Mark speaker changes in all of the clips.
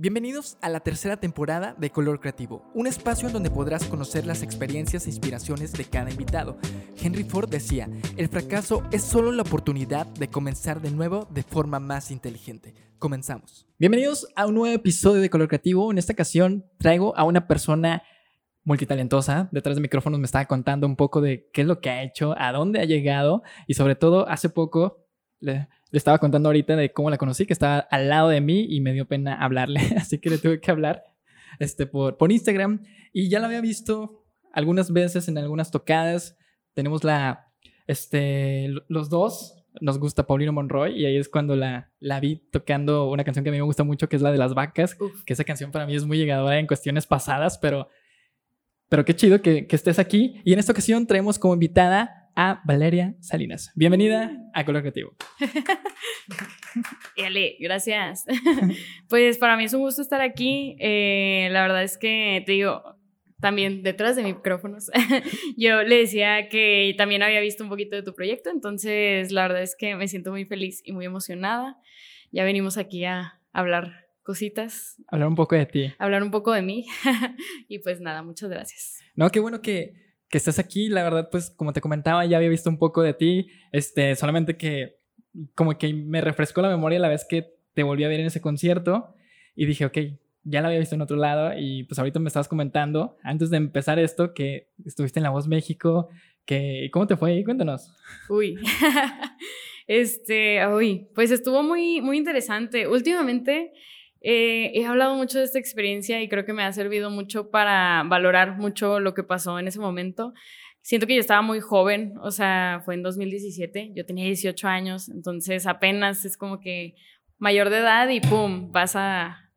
Speaker 1: Bienvenidos a la tercera temporada de Color Creativo, un espacio en donde podrás conocer las experiencias e inspiraciones de cada invitado. Henry Ford decía, el fracaso es solo la oportunidad de comenzar de nuevo de forma más inteligente. Comenzamos. Bienvenidos a un nuevo episodio de Color Creativo. En esta ocasión traigo a una persona multitalentosa. Detrás de micrófonos me estaba contando un poco de qué es lo que ha hecho, a dónde ha llegado y sobre todo hace poco le, estaba contando ahorita de cómo la conocí, que estaba al lado de mí y me dio pena hablarle, así que le tuve que hablar este, por, por Instagram y ya la había visto algunas veces en algunas tocadas. Tenemos la, este, los dos, nos gusta Paulino Monroy y ahí es cuando la, la vi tocando una canción que a mí me gusta mucho, que es la de las vacas, que esa canción para mí es muy llegadora en cuestiones pasadas, pero, pero qué chido que, que estés aquí. Y en esta ocasión traemos como invitada a Valeria Salinas. Bienvenida a Color Creativo.
Speaker 2: Ale, gracias. pues para mí es un gusto estar aquí. Eh, la verdad es que te digo, también detrás de micrófonos, yo le decía que también había visto un poquito de tu proyecto, entonces la verdad es que me siento muy feliz y muy emocionada. Ya venimos aquí a hablar cositas.
Speaker 1: Hablar un poco de ti.
Speaker 2: Hablar un poco de mí. y pues nada, muchas gracias.
Speaker 1: No, qué bueno que que estás aquí. La verdad, pues como te comentaba, ya había visto un poco de ti. Este, solamente que como que me refrescó la memoria la vez que te volví a ver en ese concierto y dije, ok, ya la había visto en otro lado y pues ahorita me estabas comentando, antes de empezar esto, que estuviste en La Voz México, que ¿cómo te fue? Cuéntanos.
Speaker 2: Uy, este, uy, pues estuvo muy, muy interesante. Últimamente eh, he hablado mucho de esta experiencia y creo que me ha servido mucho para valorar mucho lo que pasó en ese momento. Siento que yo estaba muy joven, o sea, fue en 2017, yo tenía 18 años, entonces apenas es como que mayor de edad y ¡pum! vas a,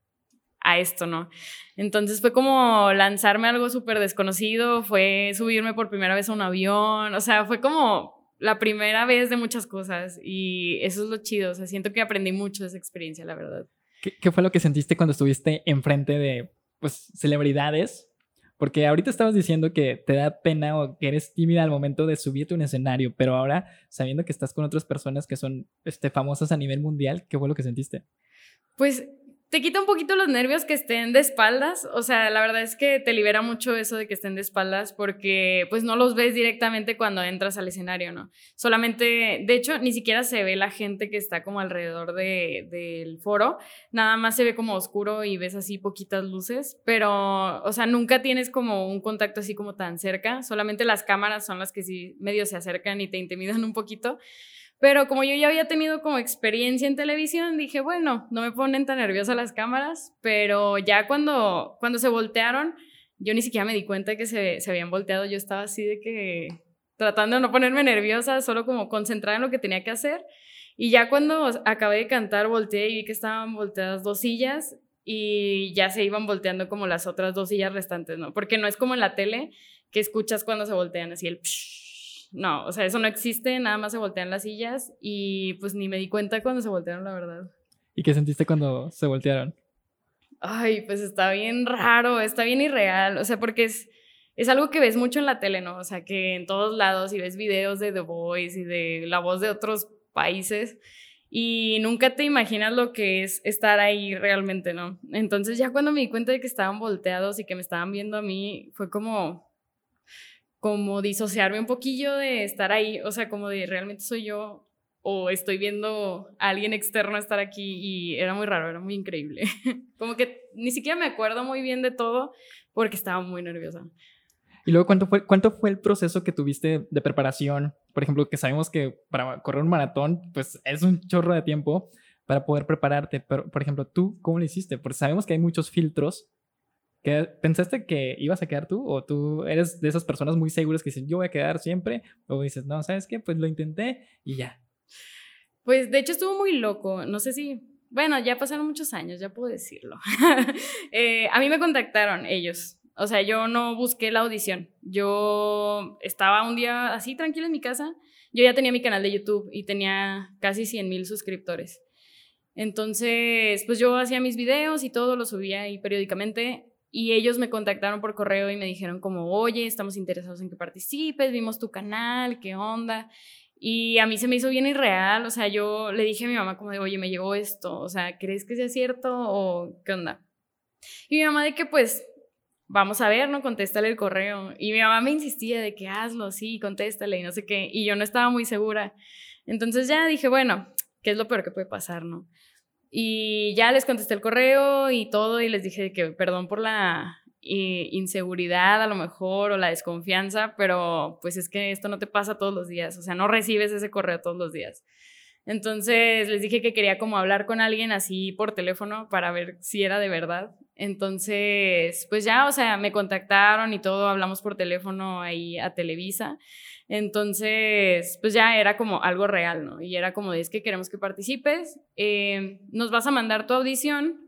Speaker 2: a esto, ¿no? Entonces fue como lanzarme algo súper desconocido, fue subirme por primera vez a un avión, o sea, fue como la primera vez de muchas cosas y eso es lo chido, o sea, siento que aprendí mucho de esa experiencia, la verdad.
Speaker 1: ¿Qué, fue lo que sentiste cuando estuviste enfrente de pues, celebridades? Porque ahorita estabas diciendo que te da pena o que eres tímida al momento de subirte a un escenario, pero ahora, sabiendo que estás con otras personas que son este, famosas a nivel mundial, ¿qué fue lo que sentiste?
Speaker 2: Pues te quita un poquito los nervios que estén de espaldas, o sea, la verdad es que te libera mucho eso de que estén de espaldas porque pues no los ves directamente cuando entras al escenario, ¿no? Solamente, de hecho, ni siquiera se ve la gente que está como alrededor de, del foro, nada más se ve como oscuro y ves así poquitas luces, pero, o sea, nunca tienes como un contacto así como tan cerca, solamente las cámaras son las que sí medio se acercan y te intimidan un poquito. Pero como yo ya había tenido como experiencia en televisión, dije, bueno, no me ponen tan nerviosa las cámaras, pero ya cuando, cuando se voltearon, yo ni siquiera me di cuenta que se, se habían volteado, yo estaba así de que tratando de no ponerme nerviosa, solo como concentrada en lo que tenía que hacer. Y ya cuando acabé de cantar, volteé y vi que estaban volteadas dos sillas y ya se iban volteando como las otras dos sillas restantes, ¿no? Porque no es como en la tele que escuchas cuando se voltean así el... Psh, no, o sea, eso no existe, nada más se voltean las sillas y pues ni me di cuenta cuando se voltearon, la verdad.
Speaker 1: ¿Y qué sentiste cuando se voltearon?
Speaker 2: Ay, pues está bien raro, está bien irreal, o sea, porque es, es algo que ves mucho en la tele, ¿no? O sea, que en todos lados y ves videos de The Voice y de la voz de otros países y nunca te imaginas lo que es estar ahí realmente, ¿no? Entonces ya cuando me di cuenta de que estaban volteados y que me estaban viendo a mí, fue como, como disociarme un poquillo de estar ahí, o sea, como de realmente soy yo o estoy viendo a alguien externo estar aquí y era muy raro, era muy increíble. como que ni siquiera me acuerdo muy bien de todo porque estaba muy nerviosa.
Speaker 1: Y luego, ¿cuánto fue, ¿cuánto fue el proceso que tuviste de preparación? Por ejemplo, que sabemos que para correr un maratón, pues es un chorro de tiempo para poder prepararte. Pero, por ejemplo, ¿tú cómo lo hiciste? Porque sabemos que hay muchos filtros ¿Pensaste que ibas a quedar tú? ¿O tú eres de esas personas muy seguras que dicen, yo voy a quedar siempre? ¿O dices, no, ¿sabes qué? Pues lo intenté y ya.
Speaker 2: Pues de hecho estuvo muy loco. No sé si. Bueno, ya pasaron muchos años, ya puedo decirlo. Eh, a mí me contactaron ellos. O sea, yo no busqué la audición. Yo estaba un día así tranquila en mi casa. Yo ya tenía mi canal de YouTube y tenía casi 100 mil suscriptores. Entonces, pues yo hacía mis videos y todo, lo subía ahí periódicamente y ellos me contactaron por correo y me dijeron como, oye, estamos interesados en que participes, vimos tu canal, qué onda. Y a mí se me hizo bien irreal, o sea, yo le dije a mi mamá como de, oye, me llegó esto, o sea, ¿crees que sea cierto o qué onda? Y mi mamá de que pues, vamos a ver, ¿no? Contéstale el correo. Y mi mamá me insistía de que hazlo, sí, contéstale y no sé qué. Y yo no estaba muy segura. Entonces ya dije, bueno, ¿qué es lo peor que puede pasar, no? Y ya les contesté el correo y todo y les dije que perdón por la inseguridad a lo mejor o la desconfianza, pero pues es que esto no te pasa todos los días, o sea, no recibes ese correo todos los días. Entonces les dije que quería como hablar con alguien así por teléfono para ver si era de verdad. Entonces, pues ya, o sea, me contactaron y todo, hablamos por teléfono ahí a Televisa. Entonces, pues ya era como algo real, ¿no? Y era como, es que queremos que participes, eh, nos vas a mandar tu audición,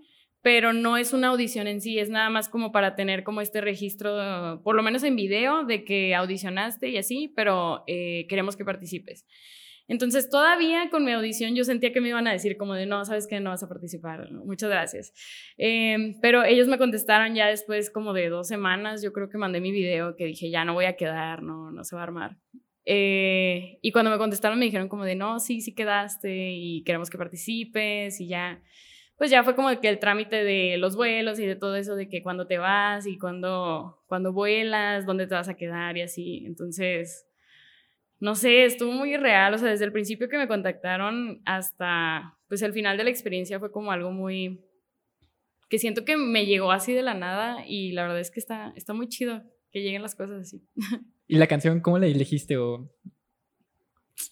Speaker 2: pero no es una audición en sí, es nada más como para tener como este registro, por lo menos en video, de que audicionaste y así, pero eh, queremos que participes. Entonces, todavía con mi audición yo sentía que me iban a decir como de, no, sabes que no vas a participar, muchas gracias. Em, pero ellos me contestaron ya después como de dos semanas, yo creo que mandé mi video que dije, ya no voy a quedar, no, se va a armar. Eh, y cuando me contestaron me dijeron como de, no, sí, sí quedaste y queremos que participes y ya, pues ya fue como que el trámite de los vuelos y de todo eso, de que cuando te vas y cuando, cuando vuelas, dónde te vas a quedar y así. Entonces no sé, estuvo muy irreal, o sea, desde el principio que me contactaron hasta, pues el final de la experiencia fue como algo muy, que siento que me llegó así de la nada y la verdad es que está, está muy chido que lleguen las cosas así.
Speaker 1: ¿Y la canción cómo la elegiste o,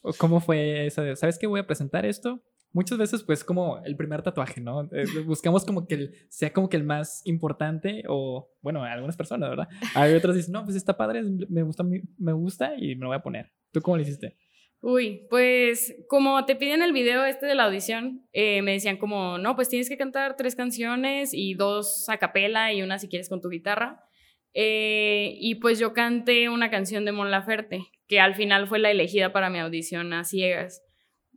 Speaker 1: o cómo fue esa de, ¿sabes qué voy a presentar esto? muchas veces pues como el primer tatuaje, ¿no? Eh, buscamos como que sea como que el más importante o, bueno, algunas personas, ¿verdad? Hay otras dicen, no, pues está padre, me gusta, me gusta y me lo voy a poner. ¿Tú cómo lo hiciste?
Speaker 2: Uy, pues como te piden el video este de la audición, eh, me decían como, no, pues tienes que cantar tres canciones y dos a capela y una si quieres con tu guitarra. Eh, y pues yo canté una canción de Mon Laferte, que al final fue la elegida para mi audición a ciegas.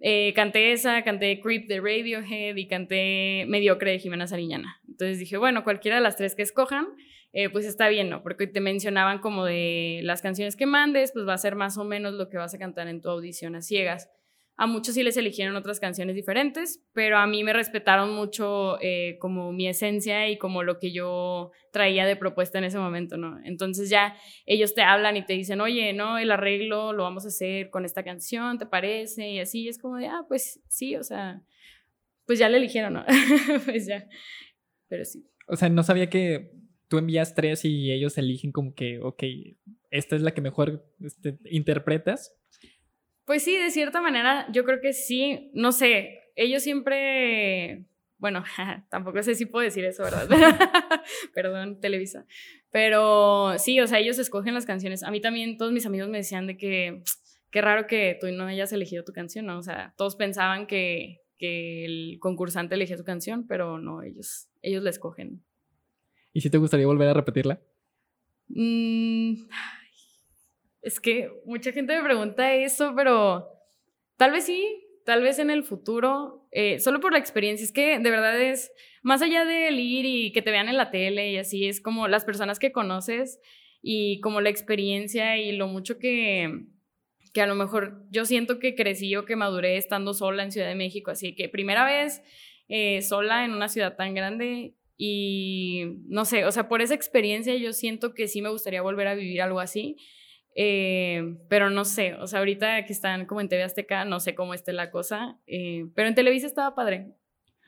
Speaker 2: Eh, canté esa, canté Creep de Radiohead y canté Mediocre de Jimena Sariñana. Entonces dije, bueno, cualquiera de las tres que escojan, eh, pues está bien, ¿no? Porque te mencionaban como de las canciones que mandes, pues va a ser más o menos lo que vas a cantar en tu audición a ciegas. A muchos sí les eligieron otras canciones diferentes, pero a mí me respetaron mucho eh, como mi esencia y como lo que yo traía de propuesta en ese momento, ¿no? Entonces ya ellos te hablan y te dicen, oye, no, el arreglo lo vamos a hacer con esta canción, ¿te parece? Y así es como de, ah, pues sí, o sea, pues ya le eligieron, ¿no? pues ya, pero sí.
Speaker 1: O sea, no sabía que tú envías tres y ellos eligen como que, ok, esta es la que mejor este, interpretas.
Speaker 2: Pues sí, de cierta manera, yo creo que sí, no sé, ellos siempre, bueno, tampoco sé si puedo decir eso, ¿verdad? Perdón, Televisa. Pero sí, o sea, ellos escogen las canciones. A mí también todos mis amigos me decían de que, qué raro que tú no hayas elegido tu canción, ¿no? O sea, todos pensaban que, que el concursante elegía su canción, pero no, ellos, ellos la escogen.
Speaker 1: ¿Y si te gustaría volver a repetirla?
Speaker 2: Mm, es que mucha gente me pregunta eso, pero tal vez sí, tal vez en el futuro, eh, solo por la experiencia. Es que de verdad es, más allá del ir y que te vean en la tele y así, es como las personas que conoces y como la experiencia y lo mucho que, que a lo mejor yo siento que crecí o que maduré estando sola en Ciudad de México. Así que primera vez eh, sola en una ciudad tan grande y no sé, o sea, por esa experiencia yo siento que sí me gustaría volver a vivir algo así. Eh, pero no sé, o sea, ahorita que están como en TV Azteca, no sé cómo esté la cosa, eh, pero en Televisa estaba padre.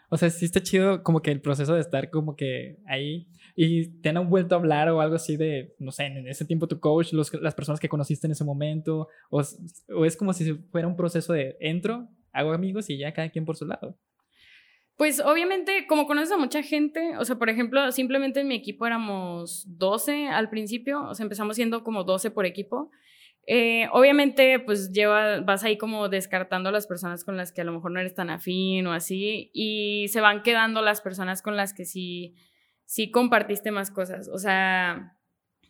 Speaker 1: O sea, sí está chido como que el proceso de estar como que ahí y te han vuelto a hablar o algo así de, no sé, en ese tiempo tu coach, las personas que conociste en ese momento, o, o es como si fuera un proceso de entro, hago amigos y ya cada quien por su lado.
Speaker 2: Pues obviamente, como conoces a mucha gente, o sea, por ejemplo, simplemente en mi equipo éramos 12 al principio, o sea, empezamos siendo como 12 por equipo. Eh, obviamente, pues lleva, vas ahí como descartando las personas con las que a lo mejor no eres tan afín o así, y se van quedando las personas con las que sí, sí compartiste más cosas. O sea,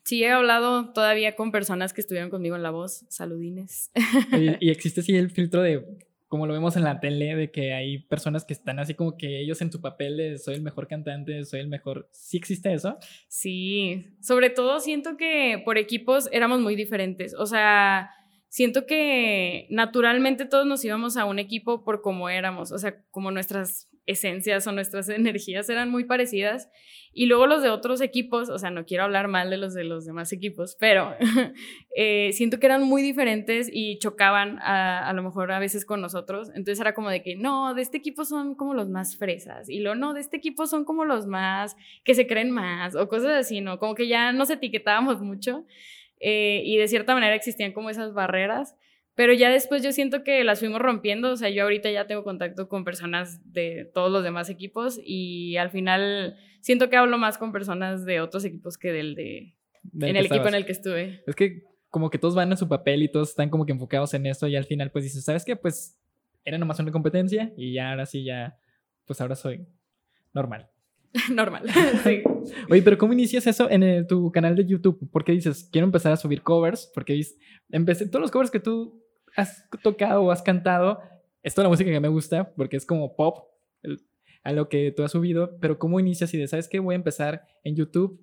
Speaker 2: sí he hablado todavía con personas que estuvieron conmigo en La Voz, saludines.
Speaker 1: ¿Y, y existe así el filtro de como lo vemos en la tele, de que hay personas que están así como que ellos en tu papel de soy el mejor cantante, soy el mejor. ¿Sí existe eso?
Speaker 2: Sí, sobre todo siento que por equipos éramos muy diferentes. O sea, siento que naturalmente todos nos íbamos a un equipo por cómo éramos, o sea, como nuestras esencias o nuestras energías eran muy parecidas. Y luego los de otros equipos, o sea, no quiero hablar mal de los de los demás equipos, pero eh, siento que eran muy diferentes y chocaban a, a, lo mejor a veces con nosotros. Entonces era como de que, no, de este equipo son como los más fresas. Y luego, no, de este equipo son como los más que se creen más o cosas así, ¿no? Como que ya nos etiquetábamos mucho. Eh, y de cierta manera existían como esas barreras, pero ya después yo siento que las fuimos rompiendo, o sea, yo ahorita ya tengo contacto con personas de todos los demás equipos y al final siento que hablo más con personas de otros equipos que del de... en el equipo en el que estuve.
Speaker 1: Es que como que todos van en su papel y todos están como que enfocados en eso y al final pues dices, ¿sabes qué? Pues era nomás una competencia y ya ahora sí ya, pues ahora soy normal.
Speaker 2: Normal. sí.
Speaker 1: Oye, pero ¿cómo inicias eso en tu canal de YouTube? ¿Por qué dices, quiero empezar a subir covers? Porque empecé todos los covers que tú has tocado o has cantado, es toda la música que me gusta, porque es como pop, a lo que tú has subido, pero ¿cómo inicias y de, sabes qué? Voy a empezar en YouTube,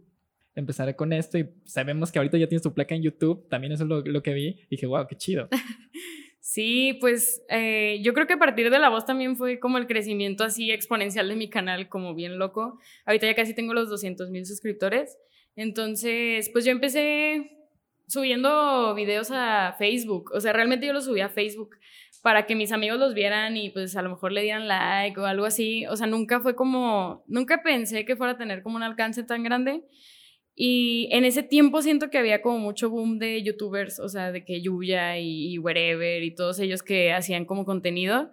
Speaker 1: empezaré con esto y sabemos que ahorita ya tienes tu placa en YouTube, también eso es lo, lo que vi, y dije, wow, qué chido.
Speaker 2: Sí, pues eh, yo creo que a partir de la voz también fue como el crecimiento así exponencial de mi canal, como bien loco. Ahorita ya casi tengo los 200 mil suscriptores. Entonces, pues yo empecé subiendo videos a Facebook. O sea, realmente yo los subí a Facebook para que mis amigos los vieran y pues a lo mejor le dieran like o algo así. O sea, nunca fue como, nunca pensé que fuera a tener como un alcance tan grande. Y en ese tiempo siento que había como mucho boom de youtubers, o sea, de que Yuya y, Wherever y todos ellos que hacían como contenido.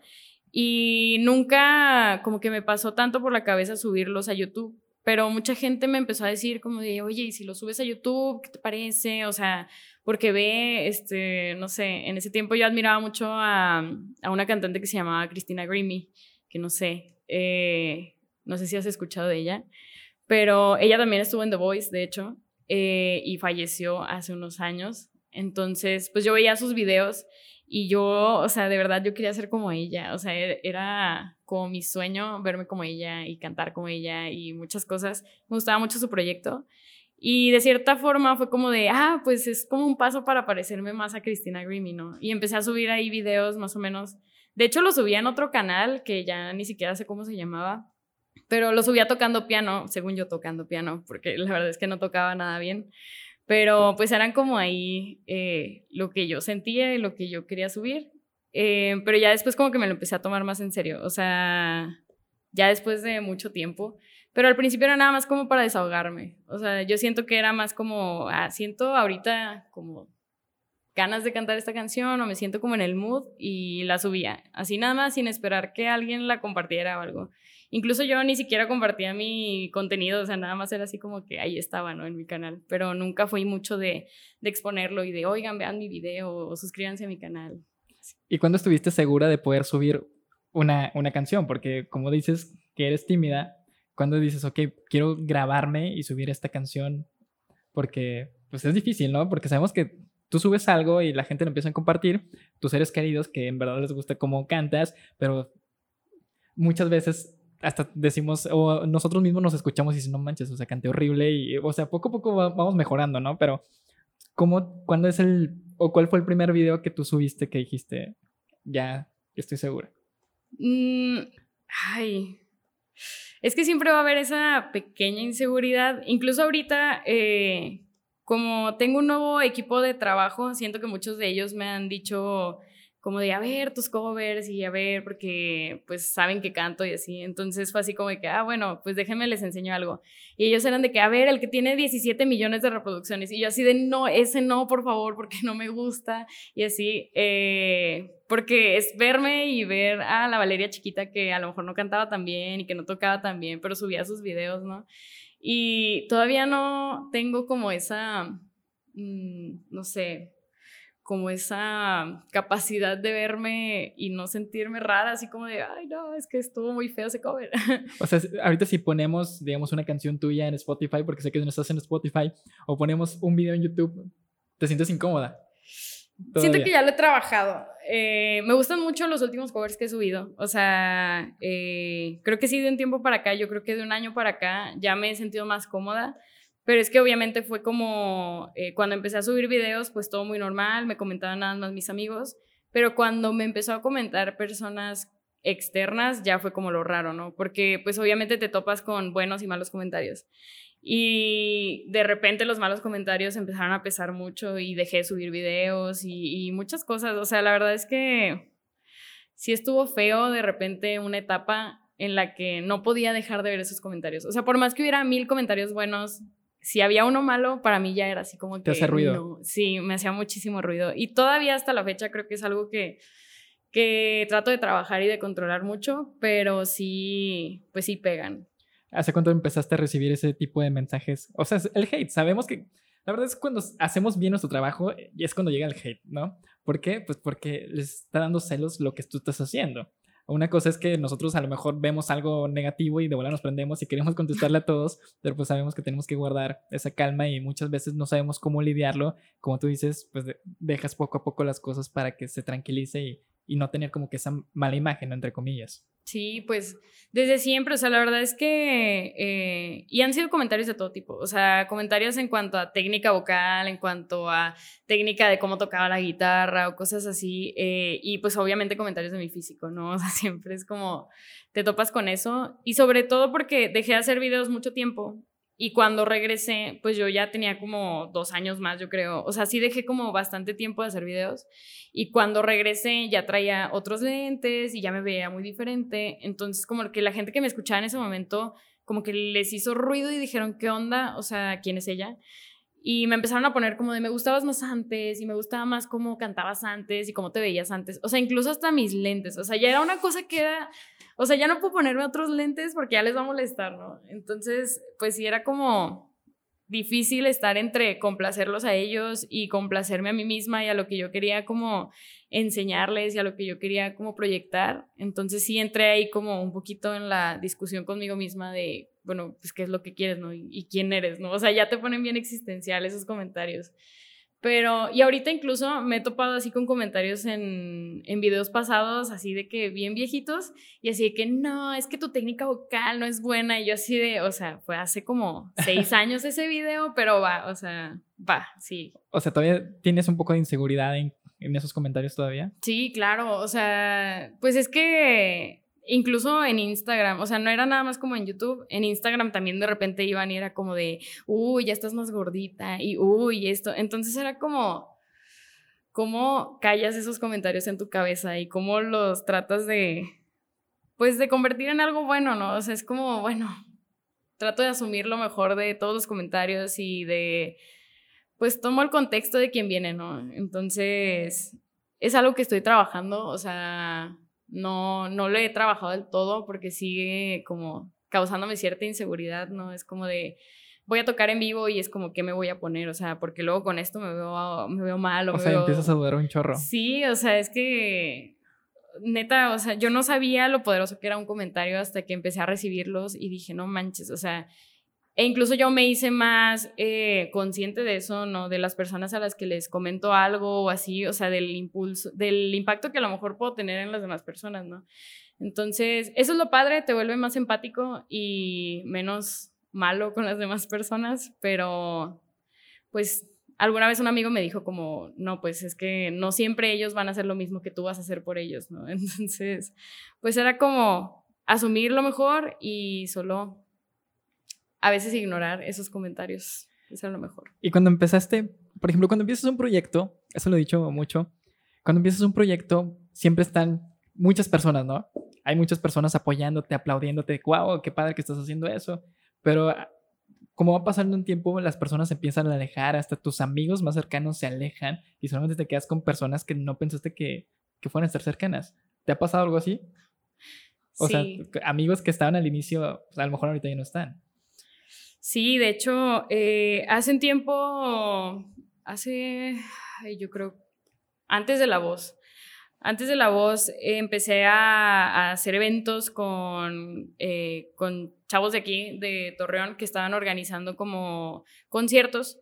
Speaker 2: Y nunca como que me pasó tanto por la cabeza subirlos a YouTube. Pero mucha gente me empezó a decir como de, oye, ¿y si lo subes a YouTube, qué te parece? O sea, porque ve, este, no sé, en ese tiempo yo admiraba mucho a, a una cantante que se llamaba Cristina Grimmie, que no sé, eh, no sé si has escuchado de ella. Pero ella también estuvo en The Voice, de hecho, eh, y falleció hace unos años. Entonces, pues yo veía sus videos y yo, o sea, de verdad yo quería ser como ella. O sea, e-, era como mi sueño verme como ella y cantar como ella y muchas cosas. Me gustaba mucho su proyecto. Y de cierta forma fue como de, ah, pues es como un paso para parecerme más a Cristina Grimmie, ¿no? Y empecé a subir ahí videos más o menos. De hecho, lo subía en otro canal que ya ni siquiera sé cómo se llamaba, pero lo subía tocando piano, según yo tocando piano, porque la verdad es que no tocaba nada bien. Pero pues eran como ahí eh, lo que yo sentía y lo que yo quería subir. Eh, pero ya después como que me lo empecé a tomar más en serio, o sea, ya después de mucho tiempo. Pero al principio era nada más como para desahogarme. O sea, yo siento que era más como, ah, siento ahorita como ganas de cantar esta canción o me siento como en el mood y la subía. Así nada más sin esperar que alguien la compartiera o algo. Incluso yo ni siquiera compartía mi contenido, o sea, nada más era así como que ahí estaba, ¿no? En mi canal, pero nunca fui mucho de, de exponerlo y de, oigan, vean mi video o suscríbanse a mi canal.
Speaker 1: ¿Y cuándo estuviste segura de poder subir una, una canción? Porque como dices que eres tímida, cuando dices, ok, quiero grabarme y subir esta canción? Porque pues es difícil, ¿no? Porque sabemos que tú subes algo y la gente lo empieza a compartir, tus seres queridos que en verdad les gusta cómo cantas, pero muchas veces hasta decimos, o nosotros mismos nos escuchamos y decimos, no manches, o sea, canté horrible y, o sea, poco a poco vamos mejorando, ¿no? Pero, ¿cómo, cuándo es el, o cuál fue el primer video que tú subiste que dijiste, ya estoy segura?
Speaker 2: Mm, ay, es que siempre va a haber esa pequeña inseguridad, incluso ahorita, eh, como tengo un nuevo equipo de trabajo, siento que muchos de ellos me han dicho, como de a ver tus covers y a ver porque pues saben que canto y así. Entonces fue así como de que, ah, bueno, pues déjenme les enseño algo. Y ellos eran de que, a ver, el que tiene 17 millones de reproducciones. Y yo así de, no, ese no, por favor, porque no me gusta. Y así, eh, porque es verme y ver a la Valeria chiquita que a lo mejor no cantaba tan bien y que no tocaba tan bien, pero subía sus videos, ¿no? Y todavía no tengo como esa, mm, no sé, como esa capacidad de verme y no sentirme rara, así como de, ay, no, es que estuvo muy feo ese cover.
Speaker 1: O sea, ahorita si ponemos, digamos, una canción tuya en Spotify, porque sé que no estás en Spotify, o ponemos un video en YouTube, ¿te sientes incómoda?
Speaker 2: Siento que ya lo he trabajado. Eh, me gustan mucho los últimos covers que he subido. O sea, eh, creo que sí de un tiempo para acá, yo creo que de un año para acá ya me he sentido más cómoda Pero es que obviamente fue como eh, cuando empecé a subir videos, pues todo muy normal, me comentaban nada más mis amigos, pero cuando me empezó a comentar personas externas ya fue como lo raro, ¿no? Porque pues obviamente te topas con buenos y malos comentarios. Y de repente los malos comentarios empezaron a pesar mucho y dejé de subir videos y, y muchas cosas. O sea, la verdad es que sí estuvo feo de repente una etapa en la que no podía dejar de ver esos comentarios. O sea, por más que hubiera mil comentarios buenos, si había uno malo, para mí ya era así como que...
Speaker 1: ¿Te hace ruido?
Speaker 2: sí, me hacía muchísimo ruido. Y todavía hasta la fecha creo que es algo que, que trato de trabajar y de controlar mucho, pero sí, pues sí pegan.
Speaker 1: ¿Hace cuánto empezaste a recibir ese tipo de mensajes? O sea, el hate, sabemos que la verdad es que cuando hacemos bien nuestro trabajo y es cuando llega el hate, ¿no? ¿Por qué? Pues porque les está dando celos lo que tú estás haciendo. Una cosa es que nosotros a lo mejor vemos algo negativo y de bola nos prendemos y queremos contestarle a todos, pero pues sabemos que tenemos que guardar esa calma y muchas veces no sabemos cómo lidiarlo. Como tú dices, pues dejas poco a poco las cosas para que se tranquilice y, y no tener como que esa mala imagen, entre comillas.
Speaker 2: Sí, pues desde siempre, o sea, la verdad es que, eh, y han sido comentarios de todo tipo, o sea, comentarios en cuanto a técnica vocal, en cuanto a técnica de cómo tocaba la guitarra o cosas así, eh, y pues obviamente comentarios de mi físico, ¿no? O sea, siempre es como, te topas con eso, y sobre todo porque dejé de hacer videos mucho tiempo, y cuando regresé, pues yo ya tenía como dos años más, yo creo. O sea, sí dejé como bastante tiempo de hacer videos. Y cuando regresé ya traía otros lentes y ya me veía muy diferente. Entonces, como que la gente que me escuchaba en ese momento, como que les hizo ruido y dijeron, ¿qué onda? O sea, ¿quién es ella? Y me empezaron a poner como de me gustabas más antes y me gustaba más cómo cantabas antes y cómo te veías antes. O sea, incluso hasta mis lentes. O sea, ya era una cosa que era o sea, ya no puedo ponerme otros lentes porque ya les va a molestar, ¿no? Entonces, pues sí era como difícil estar entre complacerlos a ellos y complacerme a mí misma y a lo que yo quería como enseñarles y a lo que yo quería como proyectar. Entonces sí entré ahí como un poquito en la discusión conmigo misma de, bueno, pues qué es lo que quieres, ¿no? Y, y quién eres, ¿no? O sea, ya te ponen bien existencial esos comentarios. Pero, y ahorita incluso me he topado así con comentarios en, en videos pasados, así de que bien viejitos, y así de que no, es que tu técnica vocal no es buena. Y yo así de, o sea, fue hace como seis años ese video, pero va, o sea, va, sí.
Speaker 1: O sea, todavía tienes un poco de inseguridad en, en esos comentarios todavía.
Speaker 2: Sí, claro, o sea, pues es que incluso en Instagram, o sea, no era nada más como en YouTube, en Instagram también de repente iban y era como de, uy, ya estás más gordita y uy, esto. Entonces era como, ¿cómo callas esos comentarios en tu cabeza y cómo los tratas de, pues, de convertir en algo bueno, ¿no? O sea, es como, bueno, trato de asumir lo mejor de todos los comentarios y de, pues, tomo el contexto de quién viene, ¿no? Entonces, es algo que estoy trabajando, o sea no, no lo he trabajado del todo porque sigue como causándome cierta inseguridad, ¿no? Es como de, voy a tocar en vivo y es como, ¿qué me voy a poner? O sea, porque luego con esto me veo, me veo mal.
Speaker 1: O, sea, empiezas a dudar un chorro.
Speaker 2: Sí, o sea, es que, neta, o sea, yo no sabía lo poderoso que era un comentario hasta que empecé a recibirlos y dije, no manches, o sea, e incluso yo me hice más eh, consciente de eso, ¿no? De las personas a las que les comento algo o así, o sea, del impulso, del impacto que a lo mejor puedo tener en las demás personas, ¿no? Entonces, eso es lo padre, te vuelve más empático y menos malo con las demás personas, pero pues alguna vez un amigo me dijo como, no, pues es que no siempre ellos van a hacer lo mismo que tú vas a hacer por ellos, ¿no? Entonces, pues era como asumir lo mejor y solo a veces ignorar esos comentarios. Eso es lo mejor.
Speaker 1: Y cuando empezaste, por ejemplo, cuando empiezas un proyecto, eso lo he dicho mucho, cuando empiezas un proyecto, siempre están muchas personas, ¿no? Hay muchas personas apoyándote, aplaudiéndote, wow, qué padre que estás haciendo eso. Pero ah, como va pasando un tiempo, las personas se empiezan a alejar, hasta tus amigos más cercanos se alejan y solamente te quedas con personas que no pensaste que, que fueran a estar cercanas. ¿Te ha pasado algo así? O sea, amigos que estaban al inicio, pues, a lo mejor ahorita ya no están.
Speaker 2: Sí, de hecho, eh, hace un tiempo, hace, yo creo, antes de La Voz, antes de La Voz eh, empecé a, hacer eventos con, eh, con chavos de aquí, de Torreón, que estaban organizando como conciertos.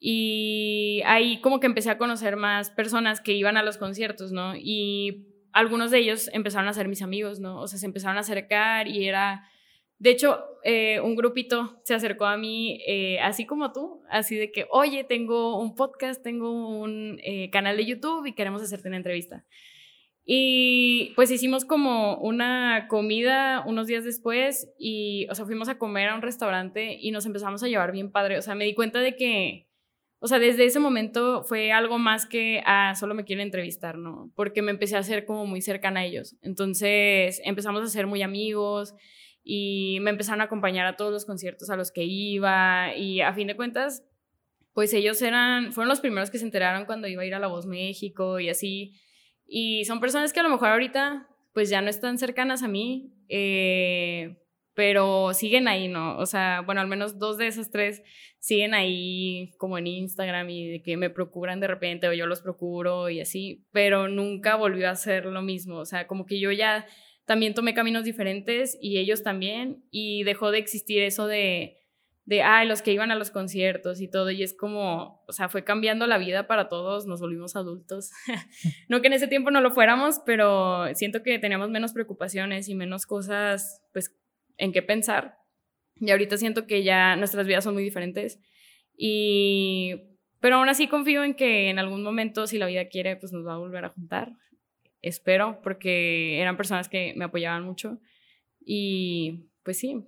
Speaker 2: Y ahí como que empecé a conocer más personas que iban a los conciertos, ¿no? Y algunos de ellos empezaron a ser mis amigos, ¿no? O sea, se empezaron a acercar y era De hecho, eh, un grupito se acercó a mí, eh, así como tú, así de que, oye, tengo un podcast, tengo un eh, canal de YouTube y queremos hacerte una entrevista. Y pues hicimos como una comida unos días después y, o sea, fuimos a comer a un restaurante y nos empezamos a llevar bien padre. O sea, me di cuenta de que, o sea, desde ese momento fue algo más que, ah, solo me quieren entrevistar, ¿no? Porque me empecé a hacer como muy cercana a ellos. Entonces empezamos a ser muy amigos y me empezaron a acompañar a todos los conciertos a los que iba y a fin de cuentas, pues ellos eran, fueron los primeros que se enteraron cuando iba a ir a La Voz México y así. Y son personas que a lo mejor ahorita pues ya no están cercanas a mí, eh, pero siguen ahí, ¿no? O sea, bueno, al menos dos de esas tres siguen ahí como en Instagram y que me procuran de repente o yo los procuro y así, pero nunca volvió a ser lo mismo, o sea, como que yo ya también tomé caminos diferentes y ellos también, y dejó de existir eso de, de, ay, los que iban a los conciertos y todo, y es como, o sea, fue cambiando la vida para todos, nos volvimos adultos. no que en ese tiempo no lo fuéramos, pero siento que teníamos menos preocupaciones y menos cosas, pues, en qué pensar. Y ahorita siento que ya nuestras vidas son muy diferentes. Y, pero aún así confío en que en algún momento, si la vida quiere, pues nos va a volver a juntar espero, porque eran personas que me apoyaban mucho. Y pues sí.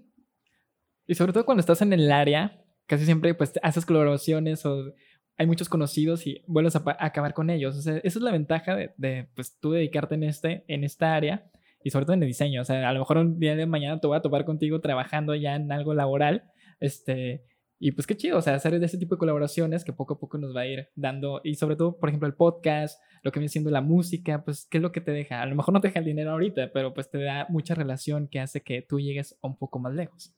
Speaker 1: Y sobre todo cuando estás en el área, casi siempre pues haces colaboraciones o hay muchos conocidos y vuelves a, acabar con ellos. O sea, esa es la ventaja de, de, pues tú dedicarte en, este, en esta área y sobre todo en el diseño. O sea, a lo mejor un día de mañana te voy a topar contigo trabajando ya en algo laboral. Este, y pues qué chido, o sea, hacer de ese tipo de colaboraciones que poco a poco nos va a ir dando, y sobre todo, por ejemplo, el podcast, lo que viene siendo la música, pues, ¿qué es lo que te deja? A lo mejor no te deja el dinero ahorita, pero pues te da mucha relación que hace que tú llegues un poco más lejos.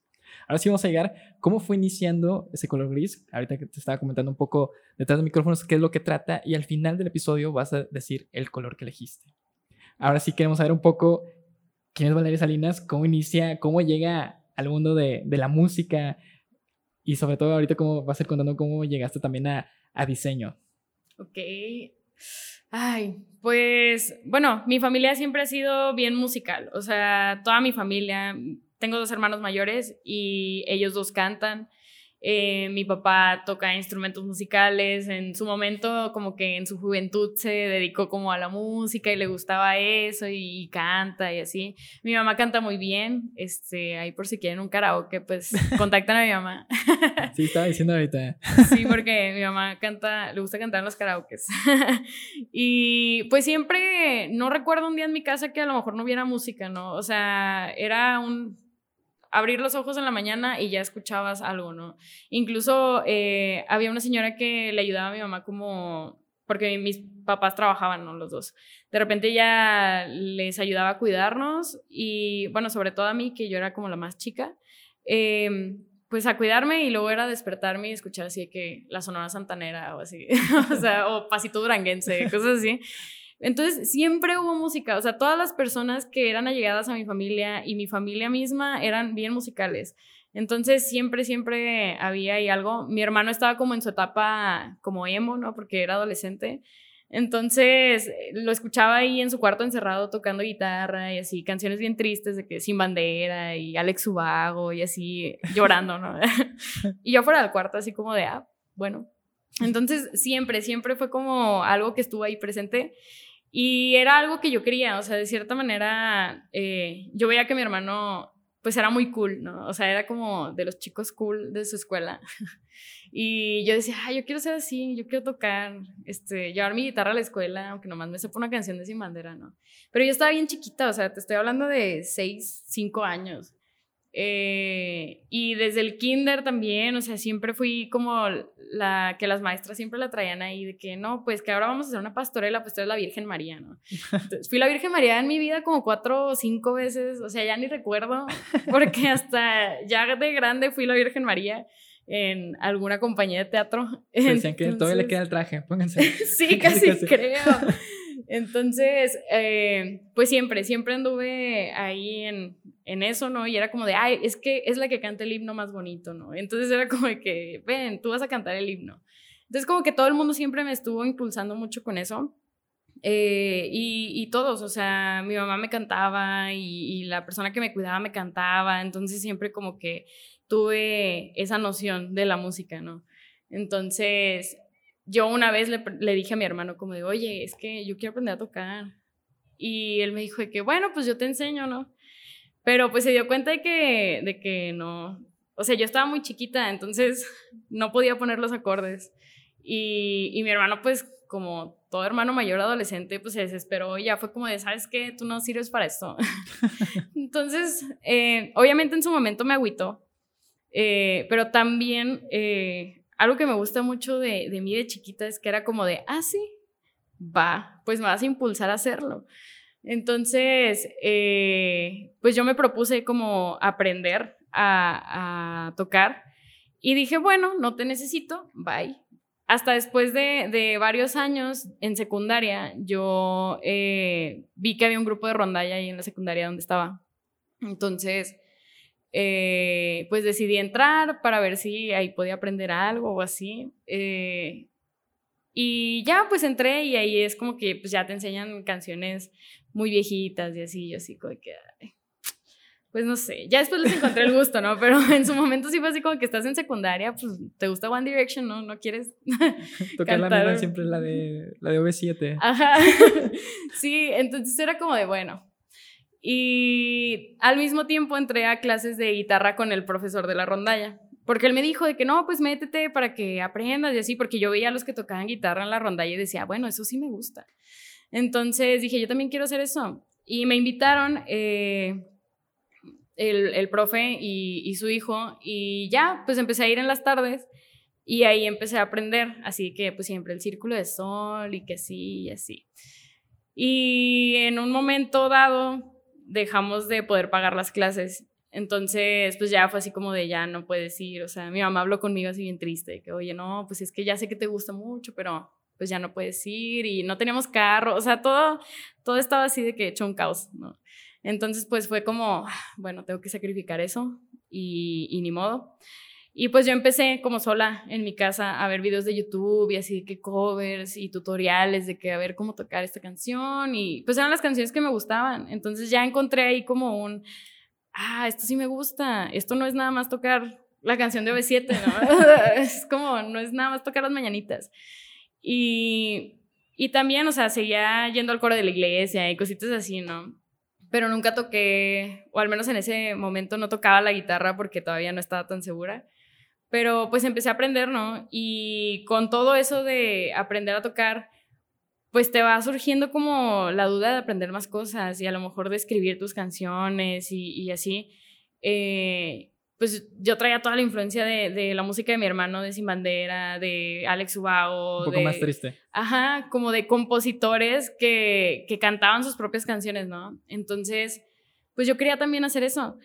Speaker 1: Ahora sí vamos a llegar, ¿cómo fue iniciando ese color gris? Ahorita que te estaba comentando un poco detrás de micrófonos qué es lo que trata y al final del episodio vas a decir el color que elegiste. Ahora sí queremos saber un poco quién es Valeria Salinas, cómo inicia, cómo llega al mundo de, de la música, y sobre todo ahorita cómo vas a ir contando cómo llegaste también a, a diseño.
Speaker 2: Ok. Ay, pues bueno, mi familia siempre ha sido bien musical, o sea, toda mi familia, tengo dos hermanos mayores y ellos dos cantan. Eh, mi papá toca instrumentos musicales, en su momento como que en su juventud se dedicó como a la música y le gustaba eso y, canta y así. Mi mamá canta muy bien, este, ahí por si quieren un karaoke, pues contactan a mi mamá.
Speaker 1: Sí, estaba diciendo ahorita.
Speaker 2: Sí, porque mi mamá canta, le gusta cantar en los karaokes. Y pues siempre, no recuerdo un día en mi casa que a lo mejor no hubiera música, ¿no? O sea, era un abrir los ojos en la mañana y ya escuchabas algo, ¿no? Incluso eh, había una señora que le ayudaba a mi mamá como, porque mis papás trabajaban, ¿no? Los dos. De repente ella les ayudaba a cuidarnos y, bueno, sobre todo a mí, que yo era como la más chica, em, pues a cuidarme y luego era despertarme y escuchar así que la Sonora Santanera o así, o sea, o Pasito Duranguense, cosas así. Entonces, siempre hubo música, o sea, todas las personas que eran allegadas a mi familia y mi familia misma eran bien musicales. Entonces, siempre, siempre había ahí algo. Mi hermano estaba como en su etapa como emo, ¿no? Porque era adolescente. Entonces, lo escuchaba ahí en su cuarto encerrado tocando guitarra y así, canciones bien tristes de que Sin Bandera y Alex Ubago y así, llorando, ¿no? y yo fuera del cuarto así como de, ah, bueno. Entonces, siempre, siempre fue como algo que estuvo ahí presente. Y era algo que yo quería, o sea, de cierta manera, eh, yo veía que mi hermano, pues era muy cool, ¿no? O sea, era como de los chicos cool de su escuela. y yo decía, yo quiero ser así, yo quiero tocar, este, llevar mi guitarra a la escuela, aunque nomás me sepa una canción de Sin Bandera, ¿no? Pero yo estaba bien chiquita, o sea, te estoy hablando de 6, 5 años. Eh, y desde el kinder también, o sea, siempre fui como la que las maestras siempre la traían ahí, de que no, pues que ahora vamos a hacer una pastorela, pues tú eres la Virgen María, ¿no? Entonces, fui la Virgen María en mi vida como cuatro o cinco veces, o sea, ya ni recuerdo, porque hasta ya de grande fui la Virgen María en alguna compañía de teatro.
Speaker 1: Decían que todavía le queda el traje, pónganse.
Speaker 2: sí, casi, casi, creo. Entonces, eh, pues siempre, siempre anduve ahí en, en, eso, ¿no? Y era como de, ay, es que es la que canta el himno más bonito, ¿no? Entonces era como de que, ven, tú vas a cantar el himno. Entonces como que todo el mundo siempre me estuvo impulsando mucho con eso. Eh, y, todos, o sea, mi mamá me cantaba y, y, la persona que me cuidaba me cantaba, entonces siempre como que tuve esa noción de la música, ¿no? Entonces, yo una vez le, le dije a mi hermano como de, oye, es que yo quiero aprender a tocar. Y él me dijo de que, bueno, pues yo te enseño, ¿no? Pero pues se dio cuenta de que, de que no, o sea, yo estaba muy chiquita, entonces no podía poner los acordes. Y, y mi hermano, pues como todo hermano mayor adolescente, pues se desesperó y ya fue como de, ¿sabes qué? Tú no sirves para esto. Entonces, eh, obviamente en su momento me agüitó, eh, pero también eh, algo que me gusta mucho de, mí de chiquita es que era como de, ah, sí, va, pues me vas a impulsar a hacerlo. Entonces, pues yo me propuse como aprender a, a tocar y dije, bueno, no te necesito, bye hasta después de, varios años en secundaria, yo eh, vi que había un grupo de rondalla ahí en la secundaria donde estaba. Entonces, eh, pues decidí entrar para ver si ahí podía aprender algo o así. Eh, y ya, pues entré y ahí es como que pues ya te enseñan canciones muy viejitas y así, yo así como que pues no sé, ya después les encontré el gusto, ¿no? Pero en su momento sí fue así como que estás en secundaria, pues te gusta One Direction, ¿no? No quieres
Speaker 1: Tocar la misma siempre la de, la de OV7.
Speaker 2: Ajá. Sí, entonces era como de, bueno. Y al mismo tiempo entré a clases de guitarra con el profesor de la rondalla. Porque él me dijo de que no, pues métete para que aprendas y así, porque yo veía a los que tocaban guitarra en la rondalla y decía, bueno, eso sí me gusta. Entonces dije, yo también quiero hacer eso. Y me invitaron, eh, el, el profe y, y, su hijo, y ya, pues empecé a ir en las tardes y ahí empecé a aprender, así que pues siempre el círculo de sol y que sí y así. Y en un momento dado dejamos de poder pagar las clases, entonces pues ya fue así como de ya no puedes ir, o sea, mi mamá habló conmigo así bien triste, que oye, no, pues es que ya sé que te gusta mucho, pero pues ya no puedes ir y no teníamos carro, o sea, todo, todo estaba así de que hecho un caos, ¿no? Entonces, pues fue como, bueno, tengo que sacrificar eso y, ni modo. Y pues yo empecé como sola en mi casa a ver videos de YouTube y así que covers y tutoriales de que a ver cómo tocar esta canción y pues eran las canciones que me gustaban. Entonces ya encontré ahí como un, ah, esto sí me gusta, esto no es nada más tocar la canción de B7, ¿no? es como, no es nada más tocar las mañanitas. Y, y también, o sea, seguía yendo al coro de la iglesia y cositas así, ¿no? pero nunca toqué, o al menos en ese momento no tocaba la guitarra porque todavía no estaba tan segura. Pero pues empecé a aprender, ¿no? Y con todo eso de aprender a tocar, pues te va surgiendo como la duda de aprender más cosas y a lo mejor de escribir tus canciones y, y así. Eh, pues yo traía toda la influencia de, de, la música de mi hermano, de Sin Bandera, de Alex Ubao.
Speaker 1: Un poco
Speaker 2: de,
Speaker 1: más triste.
Speaker 2: Ajá, como de compositores que, que cantaban sus propias canciones, ¿no? Entonces, pues yo quería también hacer eso.